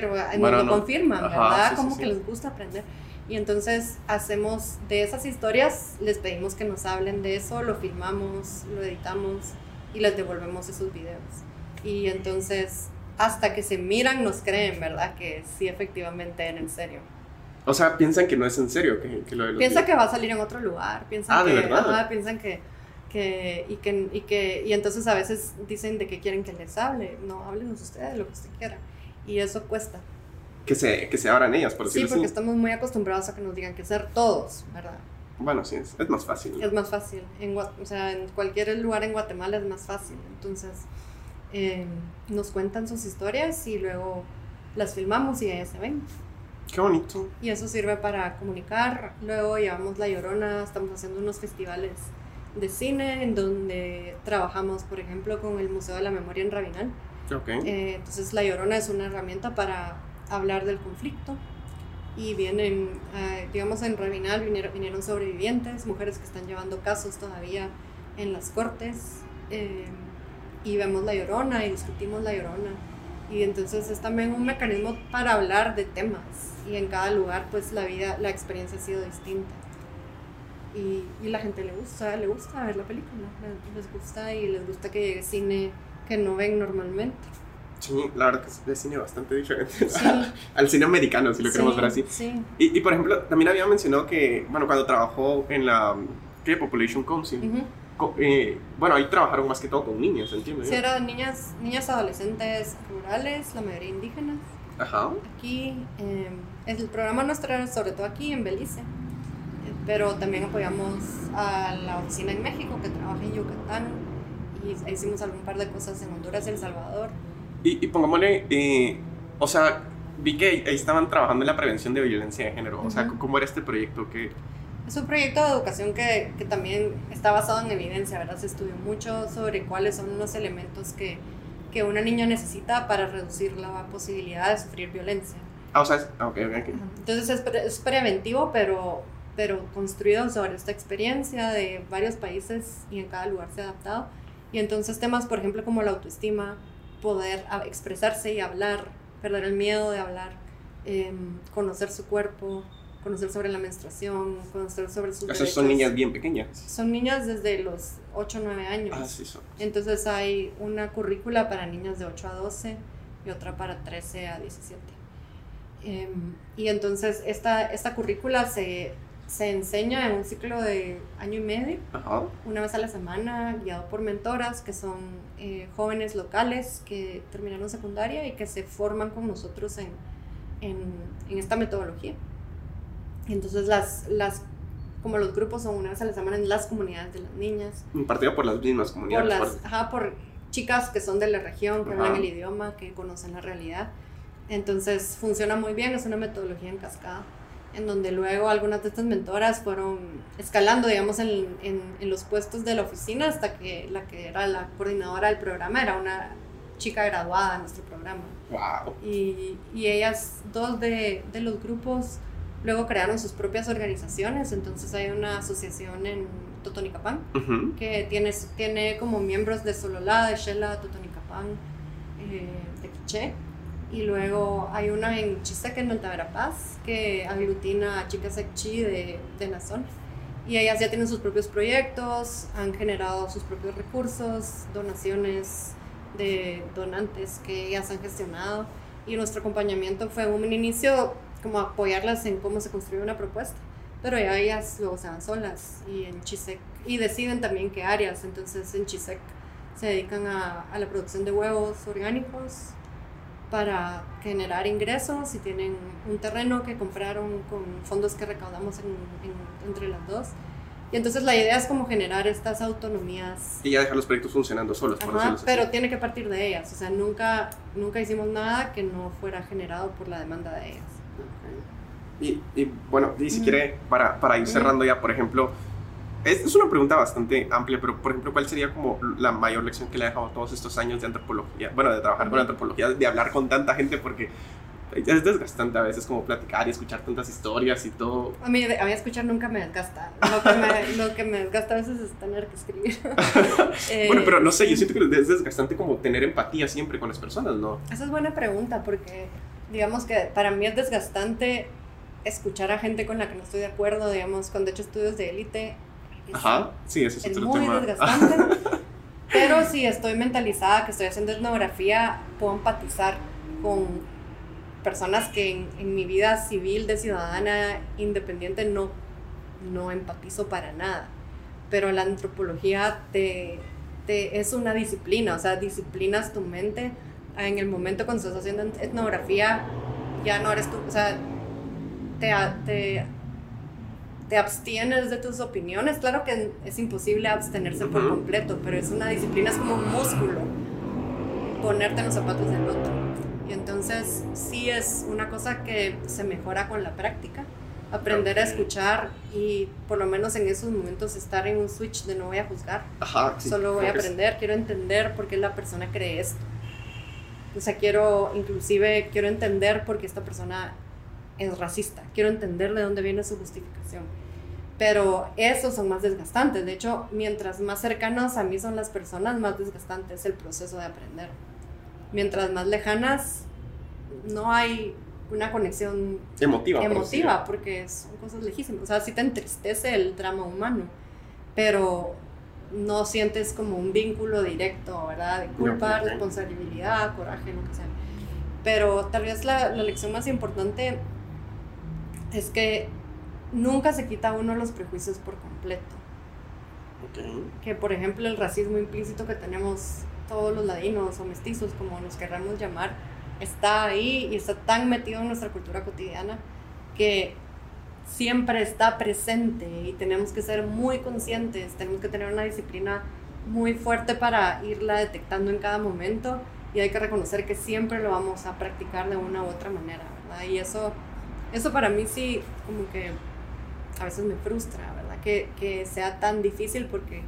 pero no lo confirman, ¿verdad? como que les gusta aprender. Y entonces hacemos de esas historias, les pedimos que nos hablen de eso, lo filmamos, lo editamos y les devolvemos esos videos. Y entonces hasta que se miran nos creen, ¿verdad? Que sí efectivamente en serio. O sea, piensan que no es en serio, que, que lo de Piensa que va a salir en otro lugar, piensan ah, que, ¿de verdad? piensan que, que, y que, y que, y entonces a veces dicen de que quieren que les hable, no, háblenos ustedes lo que usted quiera, y eso cuesta que se, que se abran ellas, por decirlo Sí, porque estamos muy acostumbrados a que nos digan que ser todos, ¿verdad? Bueno, sí, es, es más fácil. Es más fácil. En, o sea, en cualquier lugar en Guatemala es más fácil. Entonces, eh, nos cuentan sus historias y luego las filmamos y ellas se ven. Qué bonito. Y eso sirve para comunicar. Luego llevamos La Llorona, estamos haciendo unos festivales de cine en donde trabajamos, por ejemplo, con el Museo de la Memoria en Rabinal. Okay. Eh, entonces, La Llorona es una herramienta para hablar del conflicto y vienen, eh, digamos, en Rabinal vinieron, vinieron, sobrevivientes, mujeres que están llevando casos todavía en las cortes eh, y vemos la llorona y discutimos la llorona. Y entonces es también un mecanismo para hablar de temas y en cada lugar pues la vida, la experiencia ha sido distinta. Y, y la gente le gusta, le gusta ver la película, les gusta y les gusta que llegue cine que no ven normalmente. Sí, la verdad que es de cine bastante diferente al cine americano, si lo queremos ver así. Y, y, por ejemplo, también había mencionado que, bueno, cuando trabajó en la ¿qué? Population Council, eh, bueno, ahí trabajaron más que todo con niñas, ¿entiendes? Sí, eran niñas, niñas adolescentes rurales, la mayoría indígenas. Ajá. Aquí, eh, el programa nuestro era sobre todo aquí en Belice, eh, pero también apoyamos a la oficina en México que trabaja en Yucatán y hicimos algún par de cosas en Honduras El Salvador. Y, y pongámosle, eh, o sea, vi que ahí estaban trabajando en la prevención de violencia de género. O sea, ¿cómo era este proyecto? que Es un proyecto de educación que, que, también está basado en evidencia, ¿verdad? Se estudió mucho sobre cuáles son los elementos que, que una niña necesita para reducir la posibilidad de sufrir violencia. Ah, o sea, es, ah, okay, okay. Entonces es, es, preventivo, pero, pero construido sobre esta experiencia de varios países y en cada lugar se ha adaptado. Y entonces temas, por ejemplo, como la autoestima, poder expresarse y hablar, perder el miedo de hablar, em, conocer su cuerpo, conocer sobre la menstruación, conocer sobre sus Esas son niñas bien pequeñas. Son niñas desde los 8 o 9 años. Ah, sí son. Entonces hay una currícula para niñas de 8 a 12 y otra para 13 a 17. Eh, y entonces esta, esta currícula se, se enseña en un ciclo de año y medio, Ajá. una vez a la semana, guiado por mentoras que son eh, jóvenes locales que terminaron secundaria y que se forman con nosotros en, en, en esta metodología. Entonces las, las, como los grupos son una vez a la semana en las comunidades de las niñas. Impartido por las mismas comunidades. Por, las, ajá, por chicas que son de la región, que ajá. hablan el idioma, que conocen la realidad. Entonces funciona muy bien, es una metodología en cascada en donde luego algunas de estas mentoras fueron escalando, digamos, en, en, en, los puestos de la oficina hasta que la que era la coordinadora del programa era una chica graduada en nuestro programa. Wow. Y, y ellas, dos de, de, los grupos, luego crearon sus propias organizaciones, entonces hay una asociación en Totonicapán uh -huh. que tiene, tiene como miembros de Sololá, de Shela, Totonicapán, eh, de Quiché y luego hay una en Chisaque, en Alta Verapaz, que aglutina a chicas Ekchi de, de la zona. Y ellas ya tienen sus propios proyectos, han generado sus propios recursos, donaciones de donantes que ellas han gestionado. Y nuestro acompañamiento fue un inicio como apoyarlas en cómo se construye una propuesta. Pero ya ellas luego se van solas y en Chisec, y deciden también qué áreas. Entonces en Chisec se dedican a la producción de huevos orgánicos para generar ingresos y tienen un terreno que compraron con fondos que recaudamos entre las dos. Y entonces la idea es como generar estas autonomías. Y ya dejar los proyectos funcionando solos. pero tiene que partir de ellas. O sea, nunca, nunca hicimos nada que no fuera generado por la demanda de ellas. Y, y, bueno, y si quiere, para, para ir cerrando ya, por ejemplo, es, una pregunta bastante amplia, pero por ejemplo, ¿cuál sería como la mayor lección que le ha dejado todos estos años de antropología? Bueno, de trabajar con antropología, de hablar con tanta gente, porque es desgastante a veces como platicar y escuchar tantas historias y todo. A mí, a mí escuchar nunca me desgasta. Lo que me, lo que me desgasta a veces es tener que escribir. bueno, pero no sé, yo siento que es desgastante como tener empatía siempre con las personas, ¿no? Esa es buena pregunta, porque digamos que para mí es desgastante escuchar a gente con la que no estoy de acuerdo, digamos, cuando he hecho estudios de élite, Ajá, sí, ese es, es muy desgastante. pero si estoy mentalizada que estoy haciendo etnografía, puedo empatizar con personas que en, mi vida civil de ciudadana independiente no, no empatizo para nada. Pero la antropología te, te, es una disciplina, o sea, disciplinas tu mente. En el momento cuando estás haciendo etnografía, ya no eres tú, o sea, te, te te abstienes de tus opiniones. Claro que es imposible abstenerse por completo, pero es una disciplina, es como un músculo, ponerte en los zapatos del otro. Y entonces sí es una cosa que se mejora con la práctica. Aprender a escuchar y por lo menos en esos momentos estar en un switch de no voy a juzgar. Solo voy a aprender, quiero entender por qué la persona cree esto. O sea, quiero, inclusive, quiero entender por qué esta persona es racista. Quiero entender de dónde viene su justificación. Pero esos son más desgastantes. De hecho, mientras más cercanos a mí son las personas, más desgastante es el proceso de aprender. Mientras más lejanas, no hay una conexión emotiva, emotiva porque son cosas lejísimas. O sea, sí te entristece el drama humano, pero no sientes como un vínculo directo, ¿verdad? De culpa, responsabilidad, coraje, lo que sea. Pero tal vez la, la lección más importante es que nunca se quita uno los prejuicios por completo. Que por ejemplo el racismo implícito que tenemos todos los ladinos o mestizos, como nos querramos llamar, está ahí y está tan metido en nuestra cultura cotidiana que siempre está presente y tenemos que ser muy conscientes, tenemos que tener una disciplina muy fuerte para irla detectando en cada momento y hay que reconocer que siempre lo vamos a practicar de una u otra manera, ¿verdad? Y eso eso para mí sí, como que a veces me frustra, ¿verdad? Que, que sea tan difícil porque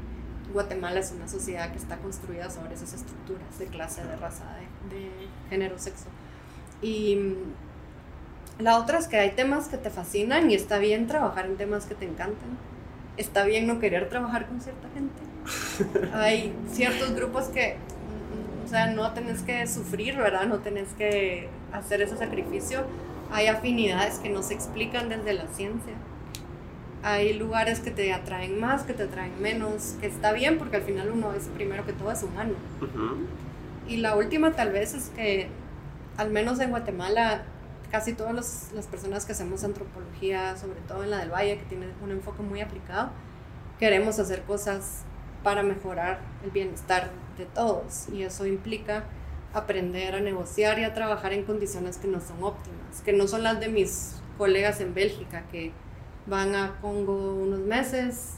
Guatemala es una sociedad que está construida sobre esas estructuras de clase, de raza, de, de género, sexo. Y mm, la otra es que hay temas que te fascinan y está bien trabajar en temas que te encantan. Está bien no querer trabajar con cierta gente. Hay ciertos grupos que, mm, o sea, no tenés que sufrir, ¿verdad? No tenés que hacer ese sacrificio hay afinidades que no se explican desde la ciencia. Hay lugares que te atraen más, que te atraen menos, que está bien porque al final uno es primero que todo es humano. Y la última tal vez es que, al menos en Guatemala, casi todas las personas que hacemos antropología, sobre todo en la del Valle, que tiene un enfoque muy aplicado, queremos hacer cosas para mejorar el bienestar de todos. Y eso implica aprender a negociar y a trabajar en condiciones que no son óptimas, que no son las de mis colegas en Bélgica, que van a Congo unos meses,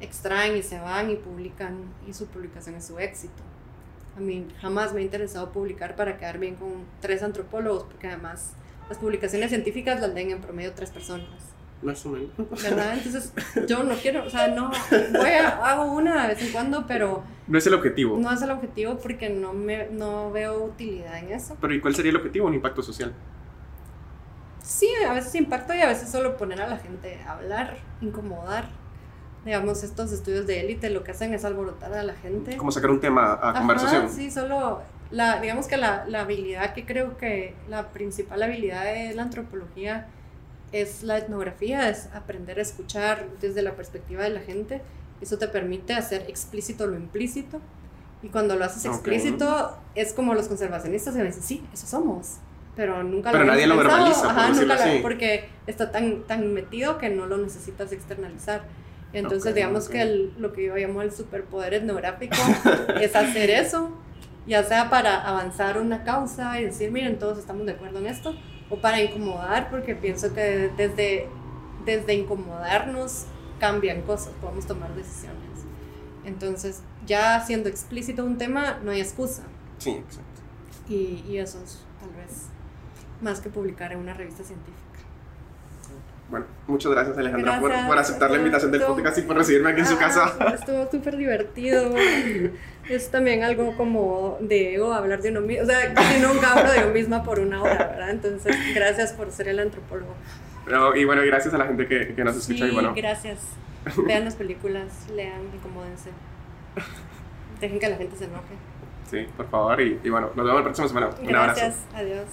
extraen y se van y publican, y su publicación es su éxito. A mí jamás me ha interesado publicar para quedar bien con tres antropólogos, porque además las publicaciones científicas las leen en promedio tres personas. Más o menos. ¿Verdad? Entonces, yo no quiero, o sea, no, voy a, hago una de vez en cuando, pero... No es el objetivo. No es el objetivo porque no, me, no veo utilidad en eso. Pero ¿y cuál sería el objetivo? ¿Un impacto social? Sí, a veces impacto y a veces solo poner a la gente a hablar, incomodar. Digamos, estos estudios de élite lo que hacen es alborotar a la gente. Como sacar un tema a conversación. Sí, solo, la, digamos que la, la habilidad que creo que la principal habilidad de la antropología es la etnografía, es aprender a escuchar desde la perspectiva de la gente. Eso te permite hacer explícito lo implícito. Y cuando lo haces explícito, es como los conservacionistas que dicen, sí, eso somos. Pero nunca Pero lo nadie habíamos lo pensado. verbaliza, por Ajá, nunca lo- así. porque está tan, tan metido que no lo necesitas externalizar. Entonces, Ok, digamos ok. que el- lo que yo llamo el superpoder etnográfico es hacer eso, ya sea para avanzar una causa y decir, miren, todos estamos de acuerdo en esto, o para incomodar, porque pienso que desde, desde incomodarnos cambian cosas, podemos tomar decisiones. Entonces, ya siendo explícito un tema, no hay excusa. Sí, exacto. Y, y eso es tal vez más que publicar en una revista científica. Bueno, muchas gracias Alejandra por, Gracias, por aceptar la invitación del podcast y por recibirme aquí en su Ah, casa. Estuvo súper divertido. Es también algo como de ego hablar de uno mismo. O sea, casi nunca hablo de yo misma por una hora, ¿verdad? Entonces, gracias por ser el antropólogo. Pero, y bueno, gracias a la gente que, que nos escucha Sí, y bueno, gracias. Vean las películas, lean, incomódense. Dejen que la gente se enoje. sí, por favor y, y bueno, nos vemos la próxima semana. Un abrazo. Gracias, adiós.